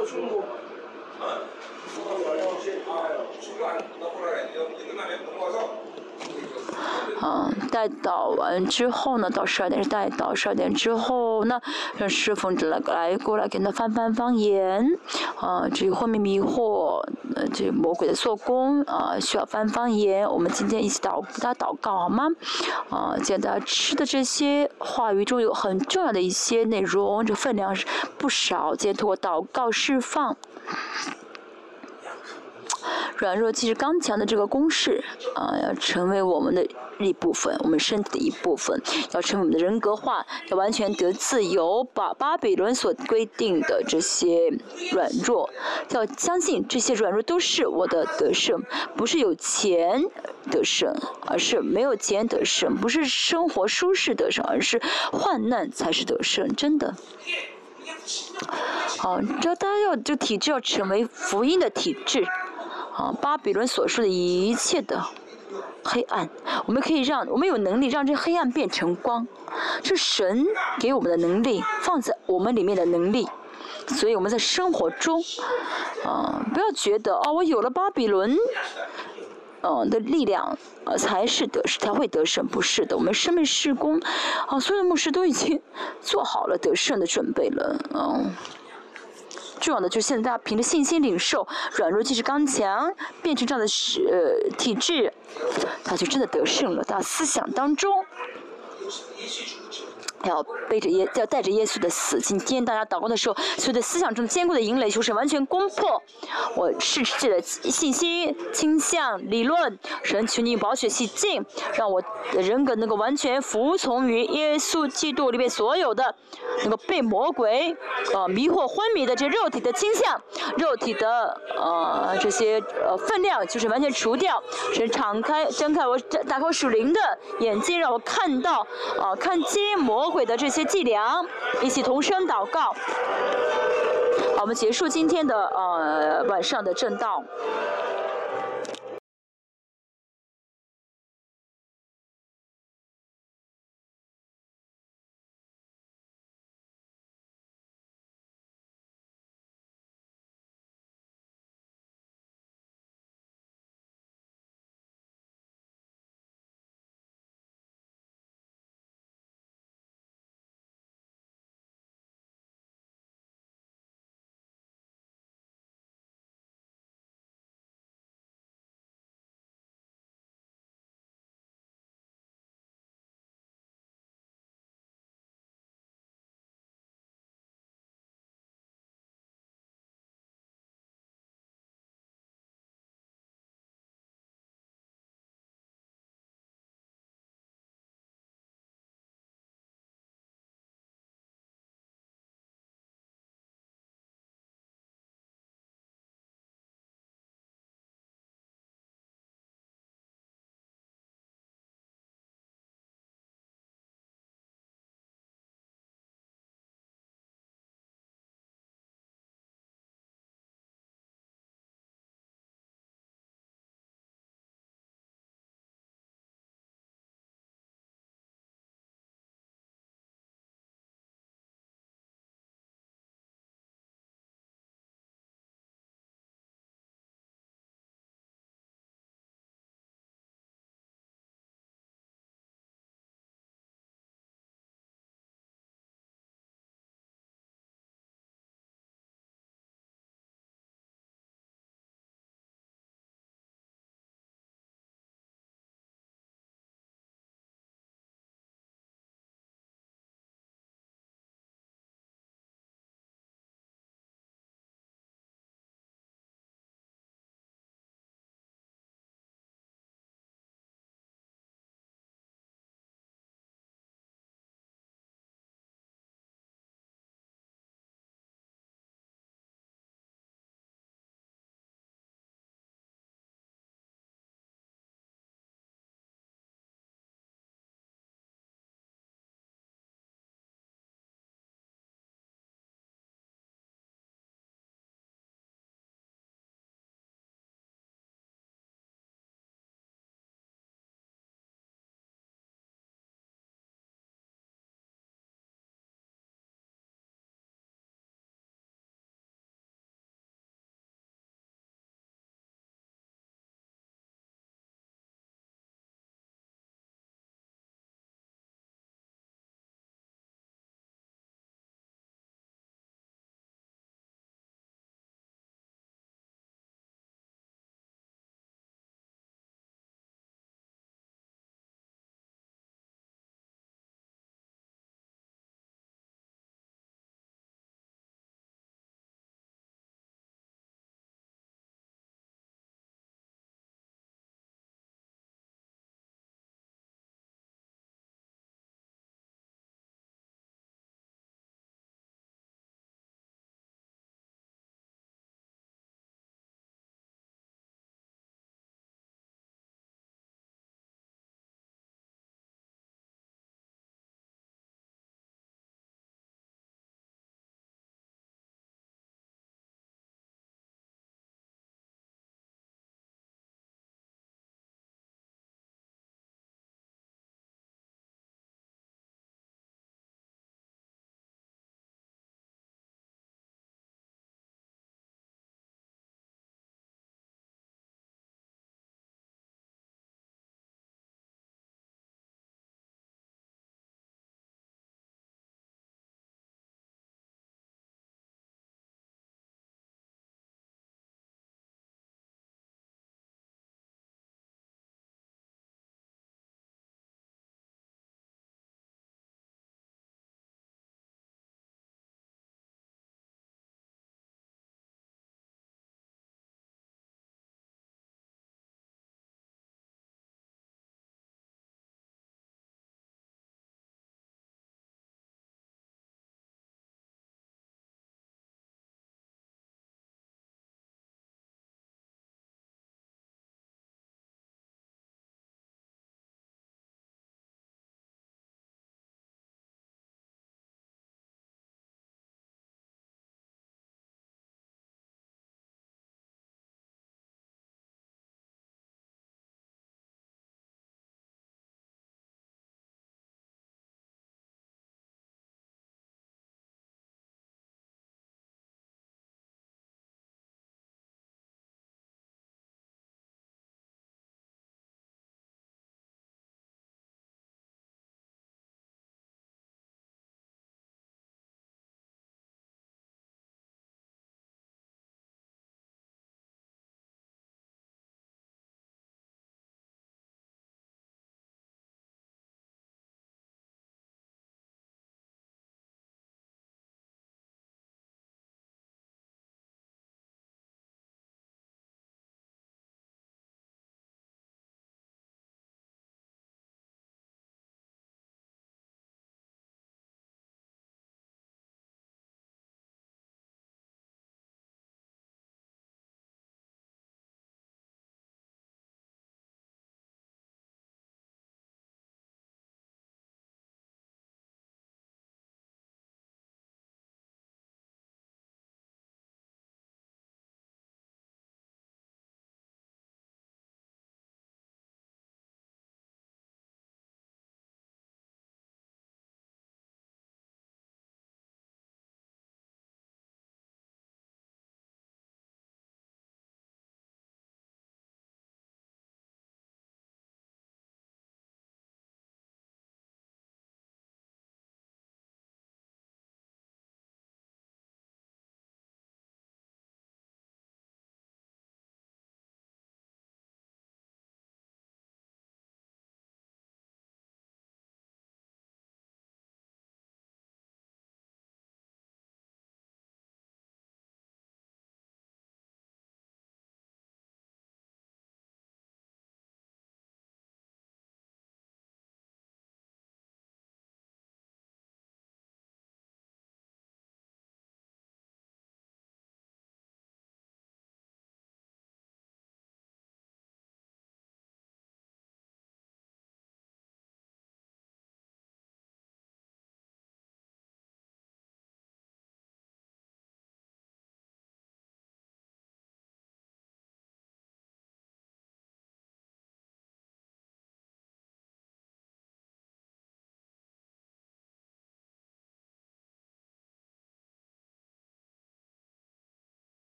啊，带祷完之后呢，到十二点是带祷，十二点之后呢，让师傅来来过来给他翻翻方言，啊，这个昏迷迷惑，呃，这魔鬼的做工，啊，需要翻方言，我们今天一起祷，给他祷告好吗？啊，见他吃的这些话语中有很重要的一些内容，这分量是不少，今天通过祷告释放。软弱即是刚强的这个公式啊，要成为我们的一部分，我们身体的一部分，要成为我们的人格化，要完全得自由。把巴比伦所规定的这些软弱，要相信这些软弱都是我的得胜，不是有钱得胜，而是没有钱得胜；不是生活舒适得胜，而是患难才是得胜，真的。好，这大家要这体质要成为福音的体质。啊，巴比伦所说的一切的黑暗，我们可以让我们有能力让这黑暗变成光，是神给我们的能力，放在我们里面的能力。所以我们在生活中，啊，不要觉得哦，我有了巴比伦，嗯的力量，呃，才是得才会得胜，不是的。我们生命施工，啊，所有的牧师都已经做好了得胜的准备了，嗯。重要的就是现在大家凭着信心领受，软弱即是刚强，变成这样的呃体质，他就真的得胜了。到思想当中。要背着耶，要带着耶稣的死。今天大家祷告的时候，所有的思想中坚固的营垒就是完全攻破我世界的信息倾向理论。神求你保血洗净，让我的人格能够完全服从于耶稣基督里面所有的，能够被魔鬼呃迷惑昏迷的这肉体的倾向，肉体的呃这些呃分量就是完全除掉。神敞开睁开我打开属灵的眼睛，让我看到啊看见魔。会的这些伎俩，一起同声祷告。好，我们结束今天的呃晚上的正道。